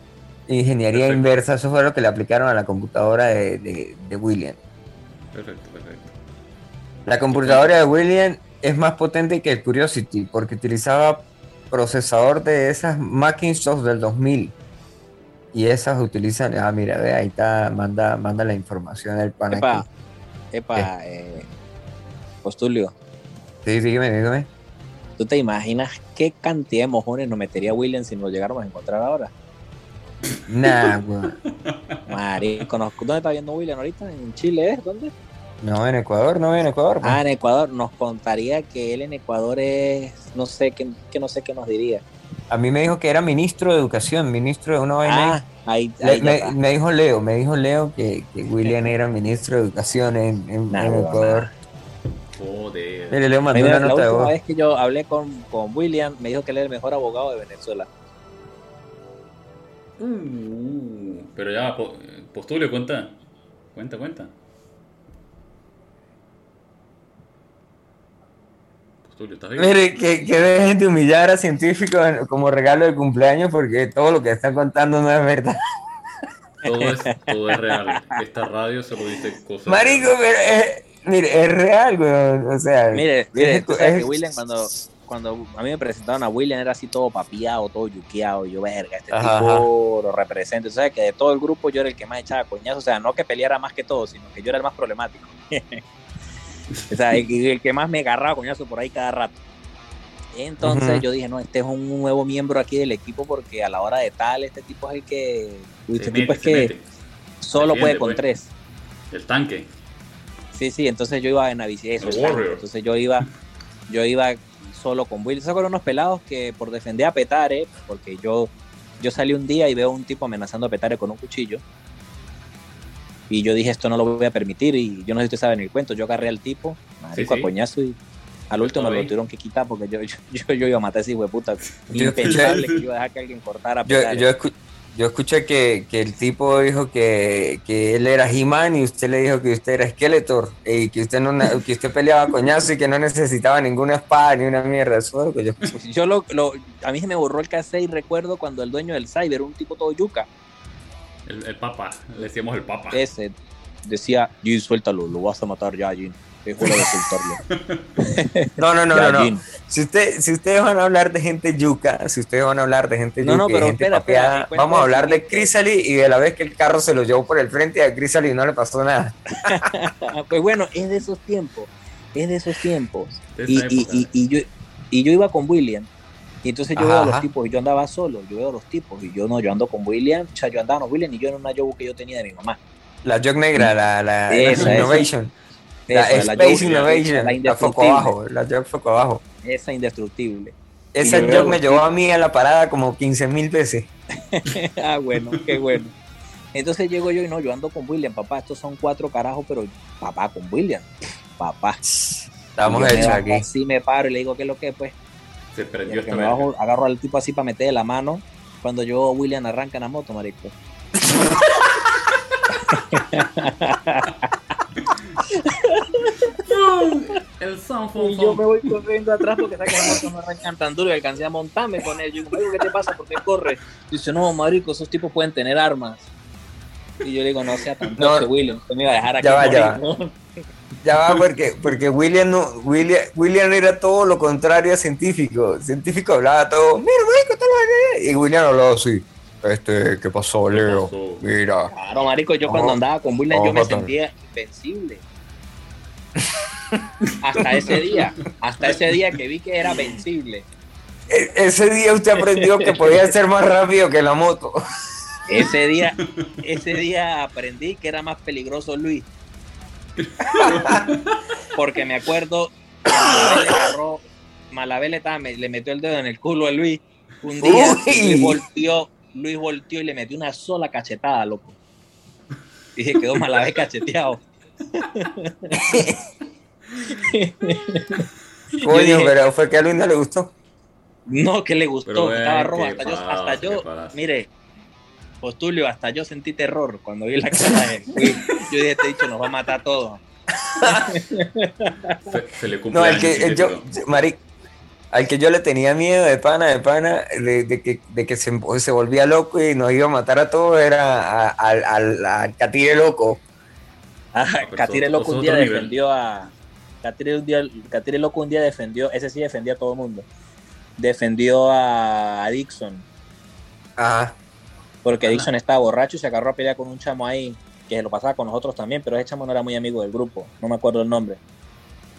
ingeniería Perfecto. inversa, eso fue lo que le aplicaron a la computadora de, de- de William. Perfecto, perfecto. La computadora de William es más potente que el Curiosity, porque utilizaba procesador de esas Macintosh del 2000. Y esas utilizan, ah, mira, ve, ahí está, manda, manda la información del pan Epa, aquí. epa, eh, Postulio, Sí, dígame, dígame. ¿Tú te imaginas qué cantidad de mojones nos metería William si nos llegáramos a encontrar ahora? Nah, weón. Marico, ¿dónde está viendo William ahorita? ¿En Chile es? ¿Dónde? No, en Ecuador, no, en Ecuador. pues. Ah, en Ecuador. Nos contaría que él en Ecuador es, no sé, que, que no sé qué nos diría. A mí me dijo que era ministro de educación, ministro de una vaina. Ah, ahí, ahí me, dijo Leo, me dijo Leo que, que William era ministro de educación en, en- Nah, en Ecuador. Joder. Mire, Leo mandó Mira, una la nota última vez que yo hablé con, con William, me dijo que él era el mejor abogado de Venezuela. Uh, pero ya, po- postulio, cuenta. Cuenta, cuenta. Postulio, ¿estás bien? Mire, que, que dejen de humillar a científicos en- como regalo de cumpleaños porque todo lo que están contando no es verdad. Todo es, todo es real. Esta radio se lo dice cosas. Marico, pero es, mire, es real, weón. O sea, Mire, mire, es- tú sabes que William cuando, cuando a mí me presentaron a William era así todo papiado, todo yuqueado. Yo, verga, este Ajá, tipo lo representa. O sea, que de todo el grupo yo era el que más echaba coñazo. O sea, no que peleara más que todo, sino que yo era el más problemático. o sea, el, el que más me agarraba coñazo por ahí cada rato. Entonces yo dije, no, este es un nuevo miembro aquí del equipo porque a la hora de tal, este tipo es el que... Este Se tipo mete, es que mete. solo Defiende, puede con pues. tres. El tanque. Sí, sí, entonces yo iba en la bici, eso, entonces yo iba, yo iba solo con Will. Esos fueron unos pelados que por defender a Petare, porque yo, yo salí un día y veo un tipo amenazando a Petare con un cuchillo. Y yo dije, esto no lo voy a permitir. Y yo no sé si ustedes saben el cuento. Yo agarré al tipo, marico, Sí, sí. a coñazo y al último me lo tuvieron que quitar porque yo, yo, yo, yo iba a matar a ese hijo de puta. Impensable que iba a dejar que alguien cortara a Yo, Petare. yo, yo escuché que, que el tipo dijo que, que él era He-Man y usted le dijo que usted era Skeletor y que usted, no, que usted peleaba coñazo y que no necesitaba ninguna espada ni una mierda. Eso fue lo que yo escuché. Yo lo, lo- a mí se me borró el cassette y recuerdo cuando el dueño del Cyber, un tipo todo yuca, El, el papa. Le decíamos el papa. ese decía, Jin, suéltalo, lo vas a matar ya, Jin. Es hora de soltarlo. No, no, no, no, no. Si, usted, si ustedes van a hablar de gente yuca, si ustedes van a hablar de gente No, yuca no, y pero gente espera, papeada, vamos a hablar de. Crisali y de la vez que el carro se lo llevó por el frente y a Crisali no le pasó nada. Pues bueno, es de esos tiempos, es de esos tiempos. De Y, y, época. y, y yo, y yo iba con William. Y entonces yo veo a los Ajá. tipos y yo andaba solo, yo veo a los tipos y yo no, yo ando con William, o sea, yo andaba con William y yo en una Yobu que yo tenía de mi mamá. La Jog Negra, la, la, Esa, la esa. Innovation, Esa, la Space Innovation, la la, foco indestructible. abajo, la Jog foco abajo. Esa indestructible. Esa veo los me llevó a mí a la parada como 15 mil veces. ah, bueno, qué bueno. Entonces llego yo y no, yo ando con William, papá, estos son cuatro carajos, pero papá con William, papá. Estamos hechos aquí. Así me paro y le digo, ¿qué es lo que es, pues? Se prendió esta bajo, agarro al tipo así para meterle la mano. Cuando yo William arranca en la moto, marico. El. Y yo me voy corriendo atrás porque sabe que la moto arrancan tan duro y alcancé a montarme con él. Yo digo, ¿qué te pasa? ¿Por qué corre? Dice, no, marico, esos tipos pueden tener armas. Y yo le digo, no sea tan No. William. Usted me iba a dejar aquí Ya va, ya ¿no? Ya va, porque, porque William, no, William, William era todo lo contrario a científico. Científico hablaba todo, mira, marico, tal vaina". Y William hablaba así. Este, ¿qué pasó, ¿Qué Leo? pasó? Mira. Claro, marico, yo cuando andaba con William yo me sentía invencible. hasta ese día, hasta ese día que vi que era vencible. E- ese día usted aprendió que podía ser más rápido que la moto. Ese día, ese día aprendí que era más peligroso Luis. Porque me acuerdo que Malabé le agarró, Malabé le, estaba- me- le metió el dedo en el culo a Luis. Un día Luis volteó, Luis volteó y le metió una sola cachetada, loco. Dije, quedó Malabé cacheteado. Coño, dije- pero fue que a Luis no le gustó. No, que le gustó, Pero estaba rojo. ¿qué Hasta yo, hasta ¿Qué yo, mire, Postulio, hasta yo sentí terror cuando vi la cara de. Yo dije, este dicho nos va a matar a todos. Se, se le cumple No, el que el yo, Mari, al que yo le tenía miedo de pana, de pana, de, de que, de que se, se volvía loco y nos iba a matar a todos, era a- al, al, al Catire loco. Ah, Catire eso- Loco eso es un día defendió a. Catire, un día, Catire Loco un día defendió, ese sí defendía a todo el mundo. Defendió a, a Dixon, Ajá. porque Ajá. Dixon estaba borracho y se agarró a pelear con un chamo ahí, que se lo pasaba con nosotros también, pero ese chamo no era muy amigo del grupo, no me acuerdo el nombre.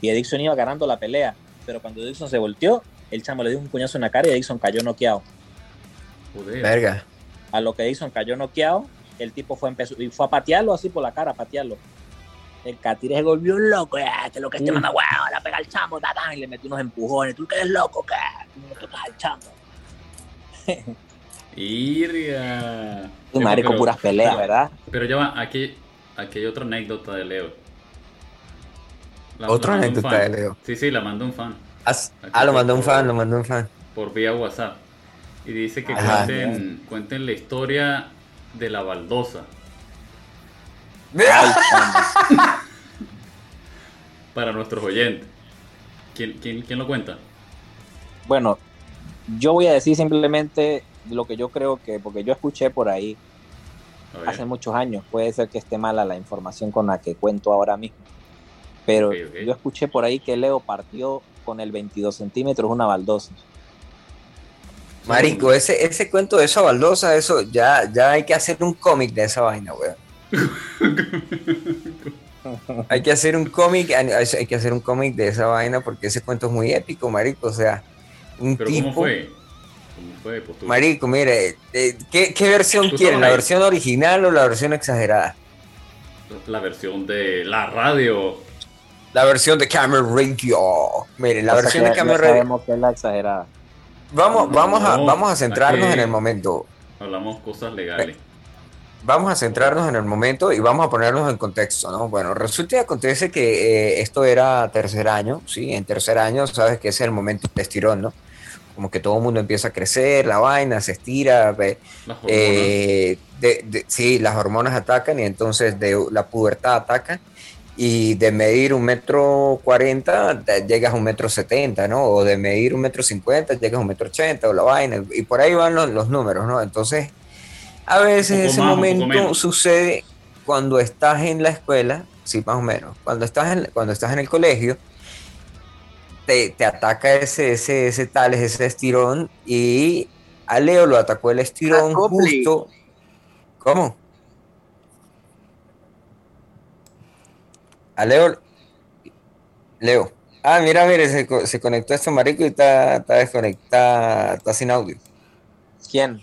Y Dixon iba ganando la pelea, pero cuando Dixon se volteó, el chamo le dio un puñazo en la cara y Dixon cayó noqueado. Joder. Verga. A lo que Dixon cayó noqueado, el tipo fue, empezó, y fue a patearlo así por la cara, a patearlo. El Catire se volvió loco, ya, que lo que este Mm. manda huevo, la pega al chamo, y le metió unos empujones. ¿Tú que eres loco, qué? Tú no tocas al chamo. Irria. Uy, marico, Pero- puras peleas, pero- ¿verdad? Pero ya va, aquí, aquí hay otra anécdota de Leo. La- Otra la un anécdota de Leo. Sí, sí, la mandó un fan Ah, ah, lo mandó un fan, lo mandó un fan. por vía WhatsApp. Y dice que Ajá. cuenten, cuenten la historia de la baldosa. Para nuestros oyentes. ¿Quién, quién, quién lo cuenta? Bueno, yo voy a decir simplemente lo que yo creo que, porque yo escuché por ahí hace muchos años, puede ser que esté mala la información con la que cuento ahora mismo, pero yo escuché por ahí que Leo partió con el 22 centímetros una baldosa. Marico, ese, ese cuento de esa baldosa, eso ya, ya hay que hacer un cómic de esa vaina, weón. hay que hacer un cómic, hay que hacer un cómic de esa vaina porque ese cuento es muy épico, marico. O sea, un ¿Pero tipo. ¿Cómo fue? ¿Cómo fue? Pues tú- Marico, mire, eh, ¿qué, qué versión quieren? ¿La ahí. versión original o la versión exagerada? La versión de la radio. La versión de Camera Radio. Mire, la O sea versión de Camera Radio. sabemos que es la exagerada. Vamos, No, vamos, a, no, vamos a centrarnos aquí- en el momento. Hablamos cosas legales. Vamos a centrarnos en el momento y vamos a ponernos en contexto, ¿no? Bueno, resulta y acontece que eh, esto era tercer año, ¿sí? En tercer año, sabes que ese es el momento de estirón, ¿no? Como que todo el mundo empieza a crecer, la vaina se estira, ve, Las eh, de- de- sí, las hormonas atacan y entonces de la pubertad ataca y de medir un metro cuarenta llegas a un metro setenta, ¿no? O de medir un metro cincuenta llegas a un metro ochenta o la vaina y por ahí van los, los números, ¿no? Entonces, a veces ese más, momento sucede cuando estás en la escuela, sí, más o menos, cuando estás en, cuando estás en el colegio, te, te ataca ese, ese, ese tal, ese estirón y a Leo lo atacó el estirón justo. ¿Cómo? A Leo. Leo. Ah, mira, mire, se, co- se conectó este marico y está, está desconectado, está sin audio. ¿Quién?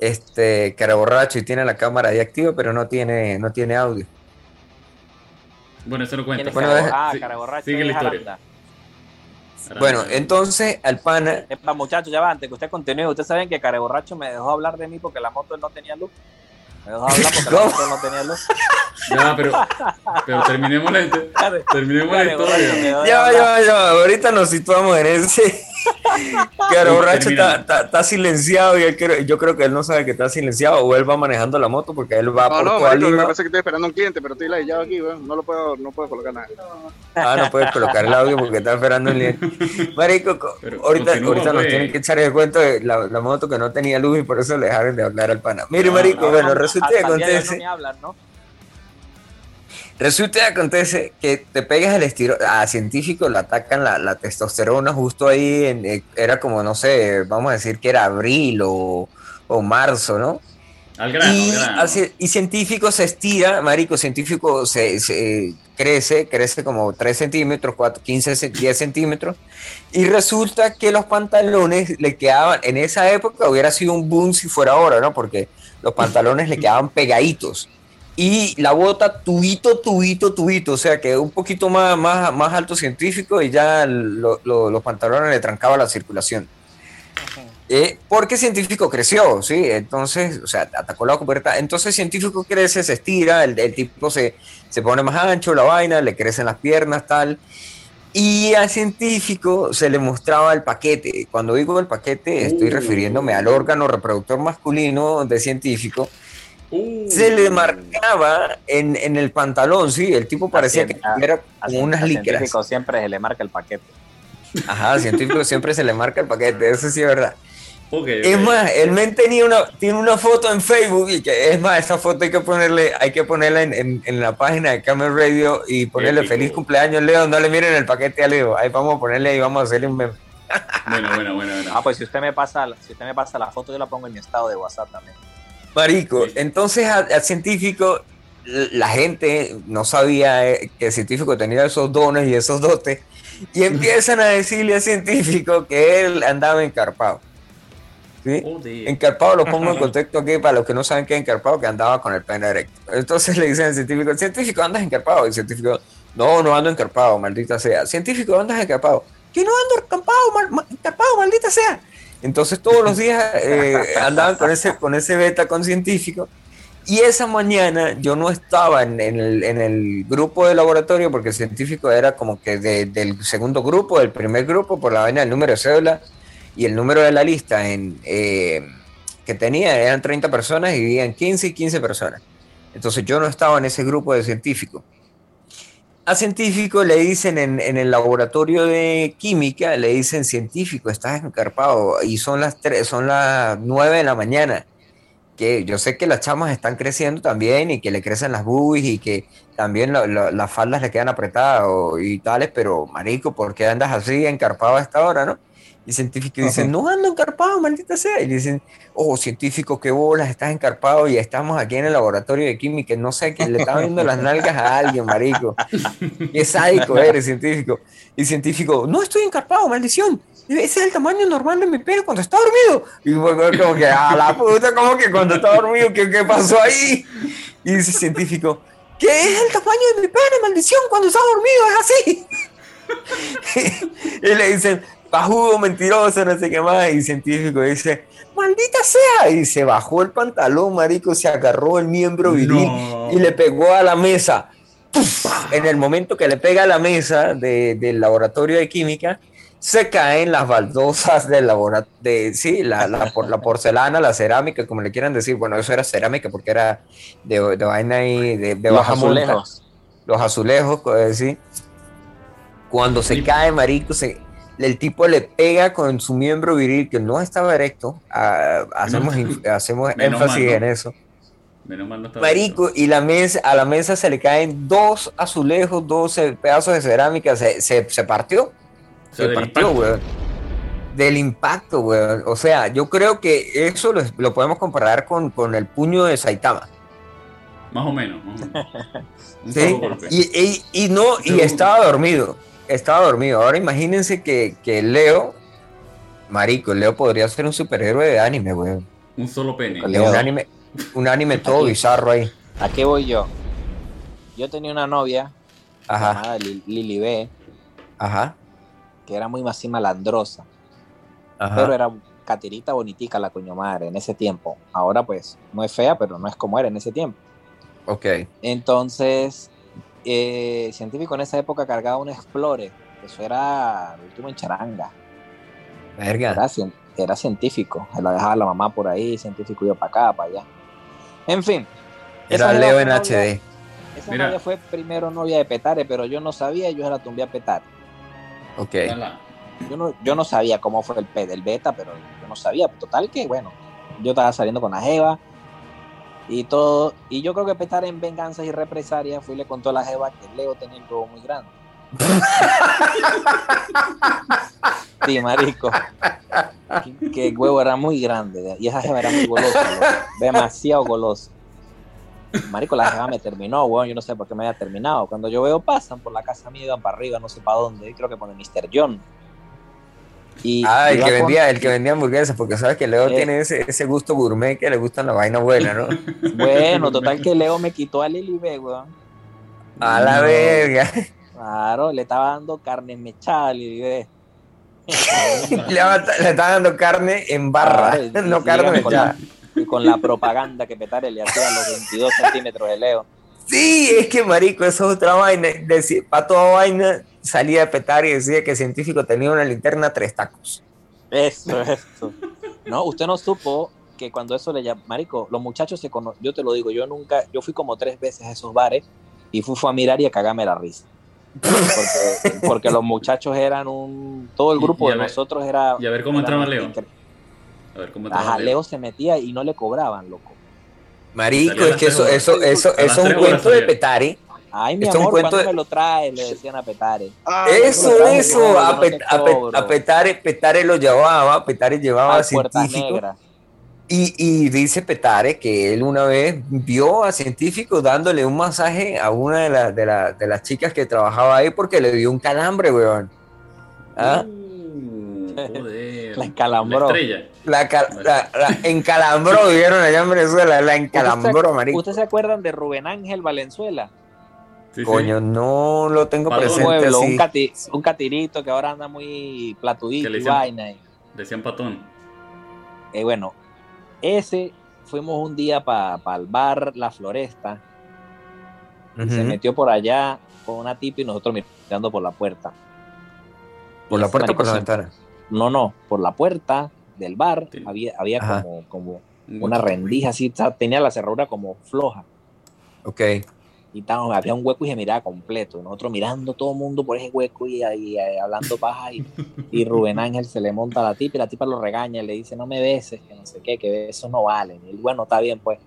Este, cara borracho y tiene la cámara ahí activa, pero no tiene, no tiene audio. Bueno, eso no ¿Quién cuenta. Bueno, cara- deja- ah, sí, cara borracho sigue es la historia. Aranda. Aranda. Bueno, entonces al pana, Epa, muchachos, ya va, antes que usted continúe, ustedes saben que Care Borracho me dejó hablar de mí porque la moto no tenía luz. Me dejó hablar porque la ¿Cómo? moto él no tenía luz. Ya, pero, pero terminemos la, terminemos la Borracho historia. ya, ya, ya, ahorita nos situamos en ese. Sí, borracho está, está- está silenciado y él creo- yo creo que él no sabe que está silenciado o él va manejando la moto porque él va No, por no, toda lo que Lima. pasa es que estoy esperando a un cliente, pero estoy ladillado aquí, weón. No lo puedo, no puedo colocar nada. Ah, no puedes colocar el audio porque está esperando el cliente. Marico, co- Pero ahorita, ahorita nos pues. tienen que echar el cuento de la, la moto que no tenía luz y por eso le dejaron de hablar al pana. Mire, No, Marico, no, bueno, No, resulta hoy acontece. No me hablan, ¿no? Resulta y acontece que te pegas el estilo, a científico le atacan la, la testosterona justo ahí, en, eh, era como, no sé, vamos a decir que era abril o, o marzo, ¿no? Al grano, y, grano. hace- y científico se estira, marico, científico se, se crece, crece como 3 centímetros, 4, 15, ce- 10 centímetros, y resulta que los pantalones le quedaban, en esa época hubiera sido un boom si fuera ahora, ¿no? Porque los pantalones le quedaban pegaditos. Y la bota tubito, tubito, tubito, o sea que un poquito más, más, más alto científico y ya lo- lo- los pantalones le trancaba la circulación. Eh, porque científico creció, ¿sí? Entonces, o sea, atacó la pubertad. Entonces, científico crece, se estira, el, el tipo se, se pone más ancho, la vaina, le crecen las piernas, tal. Y al científico se le mostraba el paquete. Cuando digo el paquete, estoy Uh. refiriéndome al órgano reproductor masculino de científico. Uh, Se le marcaba en, en el pantalón, ¿sí? El tipo parecía que a- tuviera A como unas licras. científico siempre se le marca el paquete. Ajá, al científico siempre se le marca el paquete, eso sí es verdad. Es más, el men tenía una, tiene una foto en Facebook y que es más, esa foto hay que ponerle, hay que ponerla en, en- en la página de Camel Radio y ponerle Épico. feliz cumpleaños Leo, no le miren el paquete a Leo, ahí vamos a ponerle y vamos a hacerle un meme. Bueno, bueno, bueno, bueno. Ah, pues si usted me pasa, si usted me pasa la foto, yo la pongo en mi estado de WhatsApp también. Marico, entonces al científico, la gente no sabía eh, que el científico tenía esos dones y esos dotes y empiezan a decirle al científico que él andaba encarpado. ¿sí? Joder. Encarpado lo pongo en contexto aquí para los que no saben qué es encarpado, que andaba con el pene erecto. Entonces le dicen al científico, científico, andas encarpado. Y el científico, no, no ando encarpado, maldita sea. Científico, andas encarpado. Que no ando encarpado, mal- encarpado, maldita sea. Entonces todos los días eh, andaban con ese, con ese beta con científico. Y esa mañana yo no estaba en, el, en el grupo de laboratorio porque el científico era como que de- del segundo grupo, del primer grupo, por la vaina del número de cédula y el número de la lista en, eh, que tenía eran 30 personas y vivían 15 y 15 personas. Entonces yo no estaba en ese grupo de científicos. A científico le dicen en, en el laboratorio de química, le dicen científico, estás encarpado y son las, tres, son las 9 de la mañana. que yo sé que las chamas están creciendo también y que le crecen las boobies y que también la- la- las faldas le quedan apretadas y tales, pero marico, ¿por qué andas así encarpado a esta hora, no? Y científicos dicen, no ando encarpado, maldita sea. Y dicen, oh, científico, qué bolas, estás encarpado y estamos aquí en el laboratorio de química, no sé, que le está viendo las nalgas a alguien, marico. Qué sádico eres, científico. Y científico, no estoy encarpado, maldición. Ese es el tamaño normal de mi pelo cuando está dormido. Y fue como que, a la puta, como que cuando está dormido, ¿qué, qué pasó ahí? Y dice científico, ¿qué es el tamaño de mi pene, maldición? Cuando está dormido, es así. y le dicen, bajudo, mentiroso, no sé qué más. Y científico dice, maldita sea. Y se bajó el pantalón, marico, se agarró el miembro viril No. y le pegó a la mesa. ¡Puf! En el momento que le pega a la mesa de- del laboratorio de química, se caen las baldosas del laboratorio, de, sí, la, la, por- la porcelana, la cerámica, como le quieran decir. Bueno, eso era cerámica porque era de, de vaina y de, de Los baja monta. azulejos. Los azulejos, eh, sí. Cuando se Sí. cae, marico, se, el tipo le pega con su miembro viril que no estaba erecto. ah, hacemos hacemos menos énfasis mal, ¿no? en eso. Menos mal no está Marico, y la mesa, a la mesa se le caen dos azulejos, dos pedazos de cerámica, se, se, se partió. O sea, Se partió, weón. Del impacto, weón. O sea, yo creo que eso lo, lo podemos comparar con, con el puño de Saitama. Más o menos. Más o menos. Un ¿sí? Y, y- y no, y estaba dormido. Estaba dormido. Ahora imagínense que, que Leo, marico, Leo podría ser un superhéroe de anime, weón. Un solo pene. Leo. un anime, un anime todo Aquí. bizarro ahí. ¿A qué voy yo? Yo tenía una novia Ajá, llamada Lil- Lili B, ajá, que era muy así malandrosa, ajá. pero era catirita bonitica la coño madre en ese tiempo. Ahora pues no es fea, pero no es como era en ese tiempo. Ok. Entonces, eh, científico en esa época cargaba un Explorer, eso era el último en charanga. Verga. Era, cien- era científico, se la dejaba la mamá por ahí, científico iba para acá, para allá. En fin. Era esa Leo en novia- HD. Esa Mira. novia fue primero novia de Petare, pero yo no sabía, yo se la tumbé a Petare. Ok. Yo no, yo no sabía cómo fue el P del beta, pero yo no sabía. Total que, bueno, yo estaba saliendo con la Jeva y todo. Y yo creo que Petare en venganza y represalia fue y le contó a la Jeva que Leo tenía un huevo muy grande. Sí, marico. Que, que el huevo era muy grande. Y esa Jeva era muy golosa, loco, demasiado golosa. Marico, la Jeva me terminó, weón. Yo no sé por qué me había terminado. Cuando yo veo pasan por la casa mía, iban para arriba, no sé para dónde. Creo que por el Mr. John. Y Ah, el que con- vendía, el que vendía hamburguesas, porque sabes que Leo Eh. tiene ese, ese gusto gourmet que le gustan la vaina buena, ¿no? Bueno, total que Leo me quitó a Lili B, weón. A la No. verga. Claro, le estaba dando carne mechada a Lili B. Le, le está dando carne en barra, no carne mechada. Y con la propaganda que Petare le hacía a los 22 centímetros de Leo. Sí, es que marico, eso es otra vaina. Para toda vaina salía a petar y decía que el científico tenía una linterna tres tacos. Eso, eso. No, usted no supo que cuando eso le llama, marico, los muchachos se conocen, yo te lo digo, yo nunca, yo fui como tres veces a esos bares y fui, fue a mirar y a cagarme la risa. Porque, porque los muchachos eran un, todo el grupo y de ver- nosotros era... y a ver cómo entraba Leo. incre- A ver cómo entraba Ajá, Leo. Leo se metía y no le cobraban, loco. Marico, es que eso, horas. eso, eso, eso es un cuento de salía. Ay, mi Esto es un amor, cuento ¿cuándo de- me lo traes? Le decían a Petare. Ah, Eso, eso, a, no Petare, Petare lo llevaba, Petare llevaba a a Puerta científico. Negra. Y, y dice Petare que él una vez vio a científico dándole un masaje a una de, las de, la- de las chicas que trabajaba ahí porque le dio un calambre, weón. ¿Ah? Uh, joder. La encalambró. La estrella. La, la- la encalabró, vieron allá en Venezuela, la encalambró, ¿Ustedes se- marico. ¿Ustedes se acuerdan de Rubén Ángel Valenzuela? Sí, sí. Coño, no lo tengo. Un presente pueblo, así. un, cati- un catirito que ahora anda muy platudito y vaina. y- Decían patón. Eh, bueno, ese fuimos un día para el bar La Floresta. Se metió por allá con una tipa y nosotros mirando por la puerta. Por Y la puerta o por la ventana. No, no, por la puerta del bar Sí. había, había como, como Un una rendija así, tenía la cerradura como floja. Ok. Y estábamos- había un hueco y se miraba completo. Y nosotros mirando todo el mundo por ese hueco y, ahí eh, hablando paja. Y, y Rubén Ángel se le monta a la tipa y la tipa lo regaña. Le dice, no me beses, que no sé qué, que besos no valen. Y él, bueno, está bien, pues.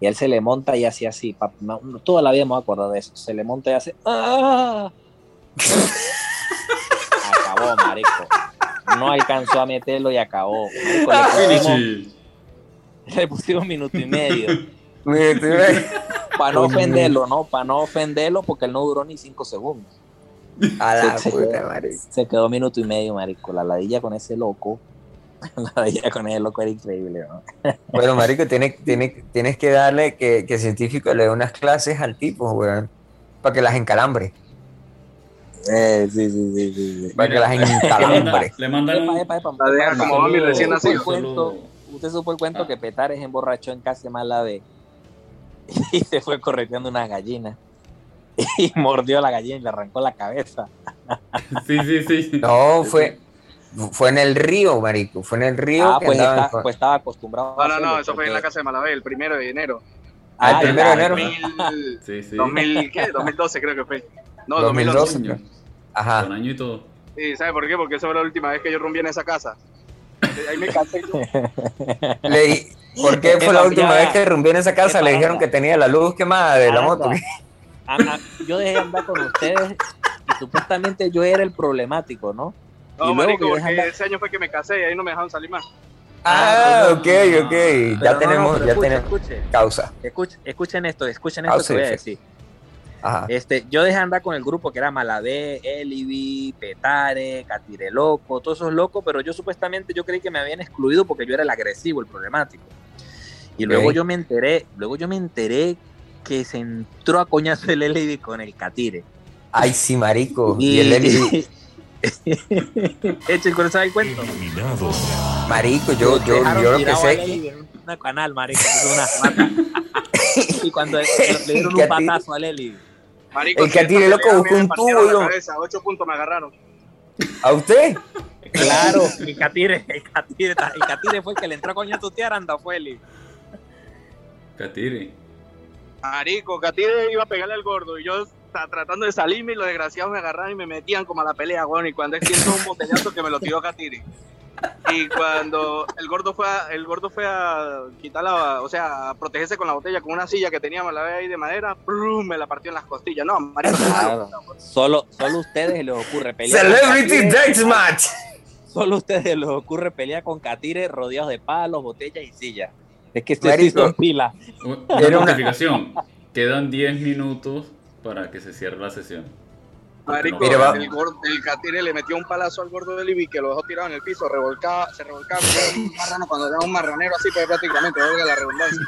Y él se le monta y así, así. pa- no- toda la vida me voy a acordar de eso. Se le monta y hace, ¡ah! acabó, marico. No alcanzó a meterlo y acabó. Marico, le, pusimos, le pusimos un minuto y medio. Mira, tú ves, Para no ofenderlo, ¿no? Para no ofenderlo porque él no duró ni cinco segundos. A la sí. puta, marico. Se quedó minuto y medio, marico. La ladilla con ese loco. La ladilla con ese loco era increíble, ¿no? Bueno, marico, tienes, tienes, tienes que darle que, que científico le dé unas clases al tipo, weón. Para que las encalambre. Eh, sí, sí, sí, sí. sí. Para que las Le mandan- encalambre. Le mandan un- La deja epa, como epa. Bambi recién Usted nacido. supo el cuento- Solo- Usted supo el cuento Ah. que Petares emborrachó en casa mala de y se fue correteando una gallina y mordió a la gallina y le arrancó la cabeza. Sí, sí, sí. No, fue, fue en el río, marico. Fue en el río Ah, que pues, está- con- pues estaba acostumbrado. a No, no, no, eso fue en la casa de Malabé, el primero de enero. Ah, el primero de enero. 2000, Sí, sí. 2000, ¿qué? 2012 creo que fue. No, 2012. 2012. Coño, Ajá. Con año y todo. Sí, ¿sabe por qué? Porque esa fue la última vez que yo rumbé en esa casa. Ahí me casé yo. Le- ¿Por qué fue la última vez que rumbié en esa casa? Le dijeron que tenía la luz quemada de la moto. Ah, ah, yo dejé de andar con ustedes y supuestamente yo era el problemático, ¿no? Y No, luego marico, porque ese año fue que me casé y ahí no me dejaron salir más. Ah, ok, ok. Pero Ya tenemos, ya tenemos causa. escuche, escuchen esto, escuchen Ah, esto sí, que voy a decir. Ajá. Este, yo dejé de andar con el grupo que era Malabé, Elivi, Petare, Catire Loco, todos esos locos, pero yo supuestamente yo creí que me habían excluido porque yo era el agresivo, el problemático. Y luego yo me enteré, luego yo me enteré que se entró a coñazo el Elivi con el Catire. Ay, sí, marico. Y, Y, el Eli- Echen con eso el cuento. Eliminado. marico, yo, yo, yo lo que sé que en una canal, marico, es una rata. y cuando le, le dieron un El patazo al Elivi. Marico, El esta loco buscó un tubo, la yo. cabeza, Ocho puntos me agarraron. a usted. Claro, el Catire, el Catire, el Catire fue el que le entró a coño a tu tía, anda, fue Eli. Catire. Marico, Catire iba a pegarle al gordo y yo estaba tratando de salirme y los desgraciados me agarraron y me metían como a la pelea, weón. Y cuando es siento un botellazo que me lo tiró Catire. Y cuando el gordo fue a, el gordo fue a quitar la, o sea, a protegerse con la botella con una silla que teníamos la vez ahí de madera, ¡brum! me la partió en las costillas. No, Claro. Solo, solo a ustedes les ocurre pelear. con Celebrity Catire, Deathmatch. Solo a ustedes les ocurre pelear con Catire rodeados de palos, botellas y sillas. Es que Marico. sí son pilas. Una- notificación. Quedan 10 minutos para que se cierre la sesión. Marico, Mira, va- el, gordo, el Catire le metió un palazo al gordo de Libby que lo dejó tirado en el piso, revolcaba, se revolcaba un marrano cuando era un marranero así, pues prácticamente, valga la redundancia.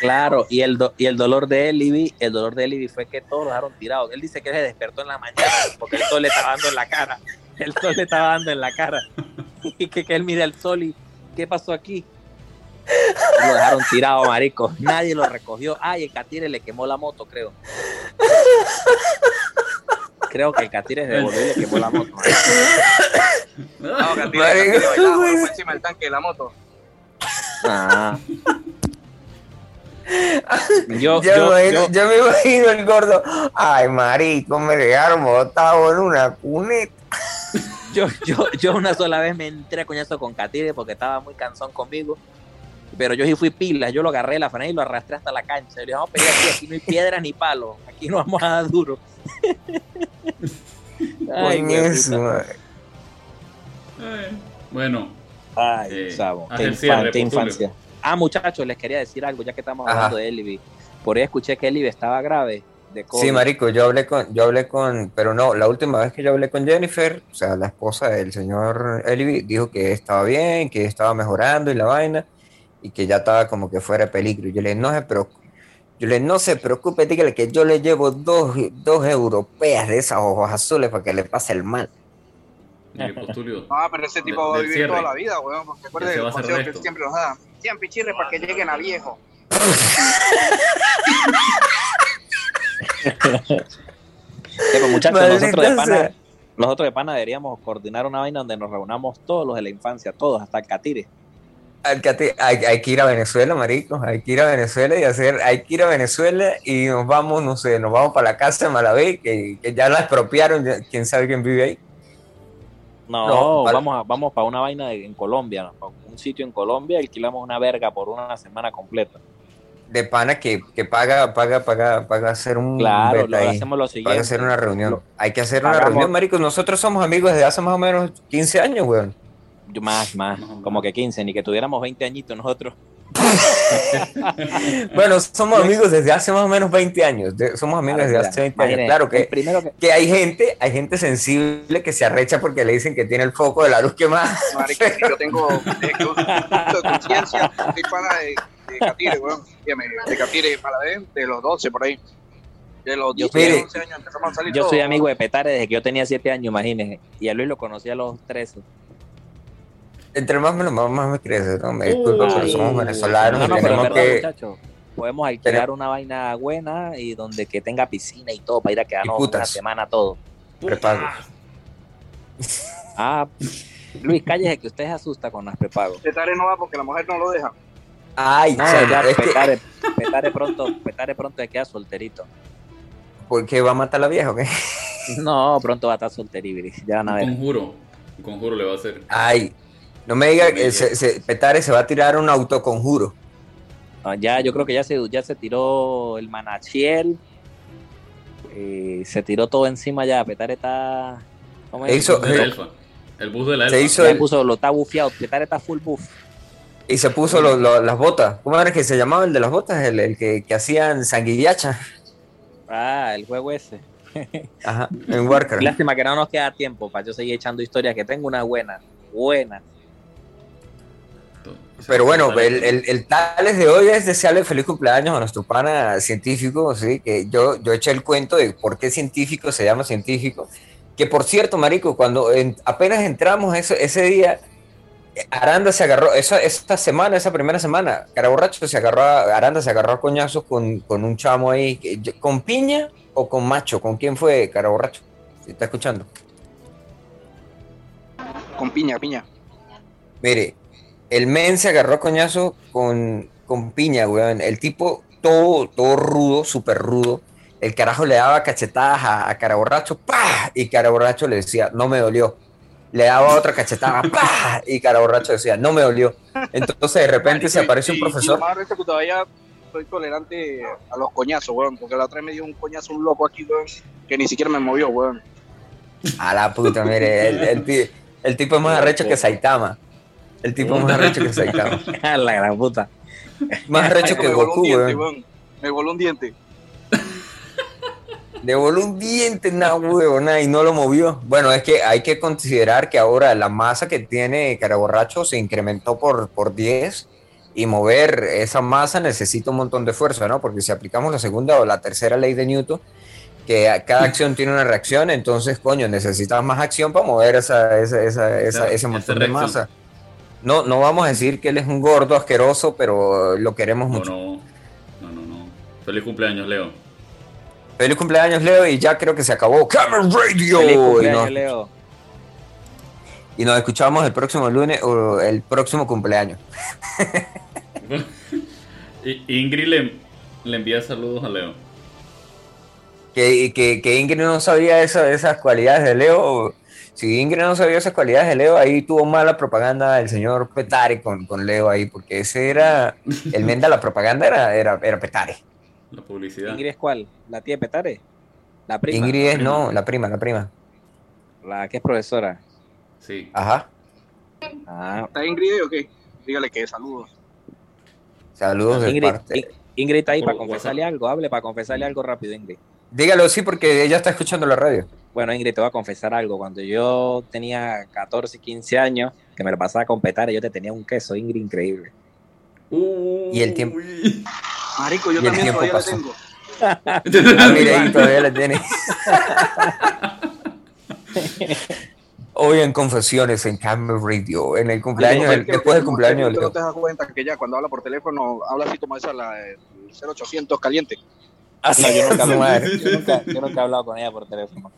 Claro, y el, do- y el dolor de Elivi, el dolor de Elivi fue que todos lo dejaron tirados. Él dice que se despertó en la mañana porque el sol le estaba dando en la cara. El sol le estaba dando en la cara. Y que, que él mira el sol y ¿qué pasó aquí? Lo dejaron tirado, marico. Nadie lo recogió. Ay, el Catire le quemó la moto, creo. Creo que el Catire devolvió y le quemó la moto. No, Catire, Catire bailaba, fue encima del tanque de la moto. Ah. Yo, Yo, yo, me imagino- yo- yo me imagino el gordo. Ay, marico, me dejaron botado en una cuneta. yo, yo, yo una sola vez me entré a coñazo con Catire porque estaba muy cansón conmigo. Pero yo sí fui pila, yo lo agarré de la frente y lo arrastré hasta la cancha. Y le dije, vamos a pelear aquí, aquí no hay piedras ni palos, aquí no vamos a dar duro. Ay. Eh, Bueno, Ay, Eh, chavo, haz qué, el cierre, infan- qué Postulio. infancia. Ah, muchachos, les quería decir algo, ya que estamos Ajá. hablando de Elivi. Por ahí escuché que Elivi estaba grave de COVID. Sí, marico, yo hablé con, yo hablé con, pero no, la última vez que yo hablé con Jennifer, o sea, la esposa del señor Elivi, dijo que estaba bien, que estaba mejorando y la vaina, y que ya estaba como que fuera de peligro. Y yo le dije, no se preocupe, yo le no se preocupe, dígale que yo le llevo dos, dos europeas de esas ojos azules para que le pase el mal. No, pero ese tipo De- va a vivir cierre. toda la vida, weón, porque acuérdate que esto. siempre nos da. 100 pichirres para que lleguen a viejo. Sí, pues, muchachos, nosotros de pana, sea. nosotros de pana deberíamos coordinar una vaina donde nos reunamos todos los de la infancia, todos, hasta el Catire. Hay que, hay, hay que ir a Venezuela, marico. Hay que ir a Venezuela y hacer. Hay que ir a Venezuela y nos vamos, no sé, nos vamos para la casa de Malavé, que, que ya la expropiaron. ya- quién sabe quién vive ahí. No, No, para- vamos, a, vamos para una vaina de- en Colombia, un sitio en Colombia, alquilamos una verga por una semana completa. De pana que, que paga, paga, paga, paga hacer un. Claro, lo, ahí. hacemos lo siguiente. hacer una reunión. Lo- Hay que hacer una reunión, marico. Nosotros somos amigos desde hace más o menos 15 años, weón. Yo- Más, más, como que 15, ni que tuviéramos 20 añitos nosotros. Bueno, somos amigos desde hace más o menos 20 años. de- somos amigos Claro, desde hace 20 años. Claro que, primero que, que hay gente, hay gente sensible que se arrecha porque le dicen que tiene el foco de la luz quemado. Marico, si yo tengo uso un punto de conciencia, soy pana de, de Catire, weón. Dígame, de Catire para ver, de los 12 por ahí. De los Yo 10, soy- 11 años empezamos a salir yo todos, soy amigo de Petare desde que yo tenía 7 años, imagínense. Y a Luis lo conocí a los 13. Entre más me lo más, más me crece, ¿no? Me disculpa, pero somos venezolanos No, y no, tenemos verdad, que. Podemos alquilar una vaina buena y donde que tenga piscina y todo para ir a quedarnos una semana todo. Prepagos. Ah, Luis, cállese que usted se asusta con las prepagos. Petare no va porque la mujer no lo deja. Ay, No, o sea, ya, es que. Petare, pronto, Petare pronto se queda solterito. ¿Por qué va a matar a la vieja o qué? No, pronto va a estar solteribri, ya van a ver. conjuro. Conjuro le va a hacer. Ay, no me diga que se, se- Petare se va a tirar un autoconjuro. Ah, Ya, yo creo que ya se, ya se tiró el Manachiel. eh, se tiró todo encima ya. Petare está. ¿cómo es? Hizo- El, de la elfa. El bus de la Se elfa. hizo Ya el- puso, lo está bufiado. Petare está full buff. Y se puso lo- lo- las botas. ¿Cómo era que se llamaba el de las botas? El, el que, que hacían sanguillacha. Ah, el juego ese. Ajá, en Warcraft. Lástima que no nos queda tiempo para yo seguir echando historias. Que tengo una buena, buena. Pero bueno, el, el, el Tales de hoy es desearle feliz cumpleaños a nuestro pana científico, ¿sí? Que yo, yo eché el cuento de por qué científico se llama científico. Que por cierto, marico, cuando en- apenas entramos ese, ese día, Aranda se agarró, esa, esta semana, esa primera semana, Caraborracho se agarró, a- Aranda se agarró a coñazos con, con un chamo ahí, que- ¿con piña o con macho? ¿Con quién fue Caraborracho? ¿Sí ¿Está escuchando? Con piña, piña. Mire, el men se agarró a coñazo con, con piña, weón. El tipo todo, todo rudo, súper rudo. El carajo le daba cachetadas a, a Caraborracho, ¡pah! Y Caraborracho le decía, no me dolió. Le daba otra cachetada, ¡pah! Y Caraborracho decía, no me dolió. Entonces de repente se aparece un profesor. Y, que todavía soy tolerante a los coñazos, weón. Porque la otra vez me dio un coñazo un loco aquí, weón. Que ni siquiera me movió, weón. A la puta, mire, el, el el tipo es más arrecho que Saitama. El tipo es más arrecho que Saitama. la gran puta. Más arrecho que me voló Goku, un diente, weón. Me voló un diente. Le voló un diente, nada, huevona, y no lo movió. Bueno, es que hay que considerar que ahora la masa que tiene Caraborracho se incrementó por, por 10 y mover esa masa necesita un montón de fuerza, ¿no? Porque si aplicamos la segunda o la tercera ley de Newton, que cada acción tiene una reacción, entonces, coño, necesitas más acción para mover esa, esa, esa, esa- ese esa montón de masa. No, no vamos a decir que él es un gordo asqueroso, pero lo queremos No, mucho. no. No, no, no. Feliz cumpleaños, Leo. Feliz cumpleaños, Leo, y ya creo que se acabó Cameron Radio. Feliz Y nos- cumpleaños, Leo. Y nos escuchamos el próximo lunes o el próximo cumpleaños. Y Ingrid le, le envía saludos a Leo. Que, que, que Ingrid no sabía esa- esas cualidades de Leo. Si Ingrid no sabía esas cualidades de Leo, ahí tuvo mala propaganda el señor Petare con, con Leo ahí, porque ese era el men de la propaganda, era, era, era Petare. La publicidad. ¿Ingrid es cuál? ¿La tía de Petare? La prima. Ingrid es, no, la prima, la prima. La que es profesora. Sí. Ajá. Ah, ¿Está Ingrid o qué? Dígale que saludos. Saludos de Ingrid, parte. In- Ingrid está ahí Por para confesarle algo. Hable para confesarle algo rápido, Ingrid. Dígalo sí, porque ella está escuchando la radio. Bueno, Ingrid, te voy a confesar algo. Cuando yo tenía 14, 15 años, que me lo pasaba con Petare, yo te tenía un queso, Ingrid, increíble. Y el tiempo. Uy. Marico, yo también todavía la pasó. tengo. Ah, mira, ahí todavía la tiene. Hoy en Confesiones en Camel Radio, en el cumpleaños, el- es que después del cumpleaños de no te das cuenta que ya cuando habla por teléfono, habla así como esa, la el 0800 caliente. Ah, No, yo nunca, madre. yo nunca, yo nunca he hablado con ella por teléfono.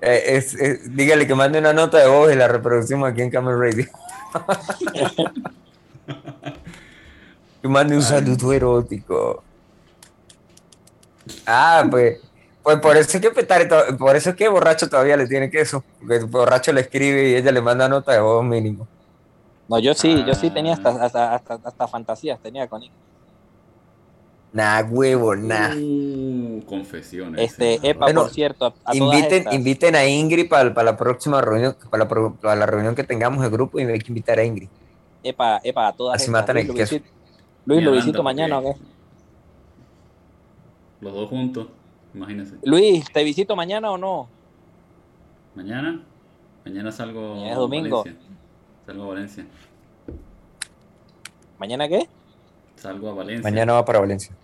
Eh, es- es- dígale que mande una nota de voz y la reproducimos aquí en Camel Radio. Yo mandé un saludo erótico. Ah, pues. Pues por eso es que Petare por eso es que borracho todavía le tiene queso. Porque el borracho le escribe y ella le manda nota de voz mínimo. No, yo sí, yo sí Ah. tenía hasta, hasta, hasta, hasta fantasías, tenía con Ingrid. Nah, huevo, nah. Uh, confesiones. Este, sí. Epa, Bueno, por cierto, a, Inviten, inviten a Ingrid para, la próxima reunión, para la, pro- para la reunión que tengamos de grupo y hay que invitar a Ingrid. Epa, epa, a todas Así estas. matan Luis, el lo queso. visito- Luis, ¿lo visito mañana o qué? Los dos juntos, imagínense. Luis, ¿te visito mañana o no? Mañana, mañana salgo Mañana es a domingo. Valencia. Salgo a Valencia. ¿Mañana qué? Salgo a Valencia. Mañana va para Valencia.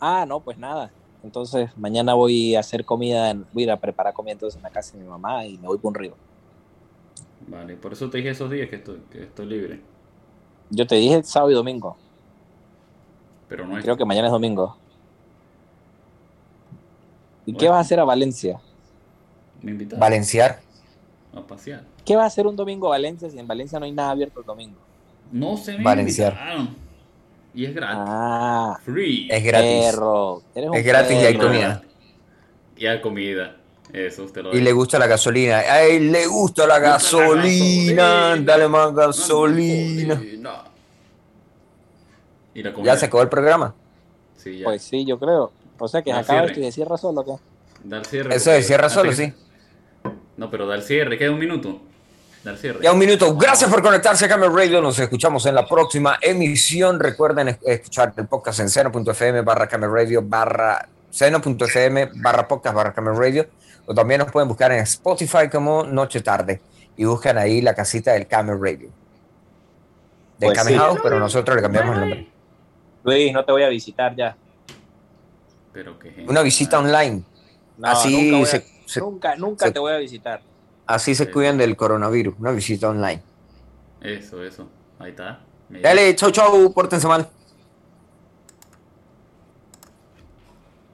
Ah, no, pues nada. Entonces, mañana voy a hacer comida, en- voy a ir a preparar comida entonces en la casa de mi mamá y me voy por un río. Vale, por eso te dije esos días que estoy, que estoy libre. Yo te dije sábado y domingo. Pero no es. Creo que mañana es domingo. ¿Y qué vas a hacer a Valencia? Me invitaron Valenciar. a pasear. ¿Qué va a hacer un domingo a Valencia si en Valencia no hay nada abierto el domingo? No se me Valenciar. invitaron. Y es gratis. Ah, Free. Es gratis. perro. Eres un Es gratis y hay comida. Y hay comida. Eso usted lo Y le gusta la gasolina. ¡Ay, le gusta la Gusta la gasolina! gasolina. Dale más gasolina. Y la comida. Ya se acabó el programa. Sí, ya. Pues sí, yo creo. O sea que acaba esto y se cierra solo, ¿qué? Dar cierre. Eso de cierra solo, sí. No, pero dar cierre. Queda un minuto. Dar cierre. Ya un minuto. Gracias por conectarse a Camel Radio. Nos escuchamos en la próxima emisión. Recuerden es- escuchar el podcast en seno.fm barra Camel Radio barra seno.fm barra podcast barra Camel Radio. O también nos pueden buscar en Spotify como Noche Tarde. Y buscan ahí la casita del Camel Radio. De Pues Camel sí. House, pero nosotros le cambiamos el nombre. Luis, no te voy a visitar ya. Pero Una visita online. No, así nunca, voy a- se, se- nunca, nunca se- te voy a visitar. Así se cuidan del coronavirus. Una visita online. Eso, eso. Ahí está. Me- Dale, chau, chau. Pórtense mal.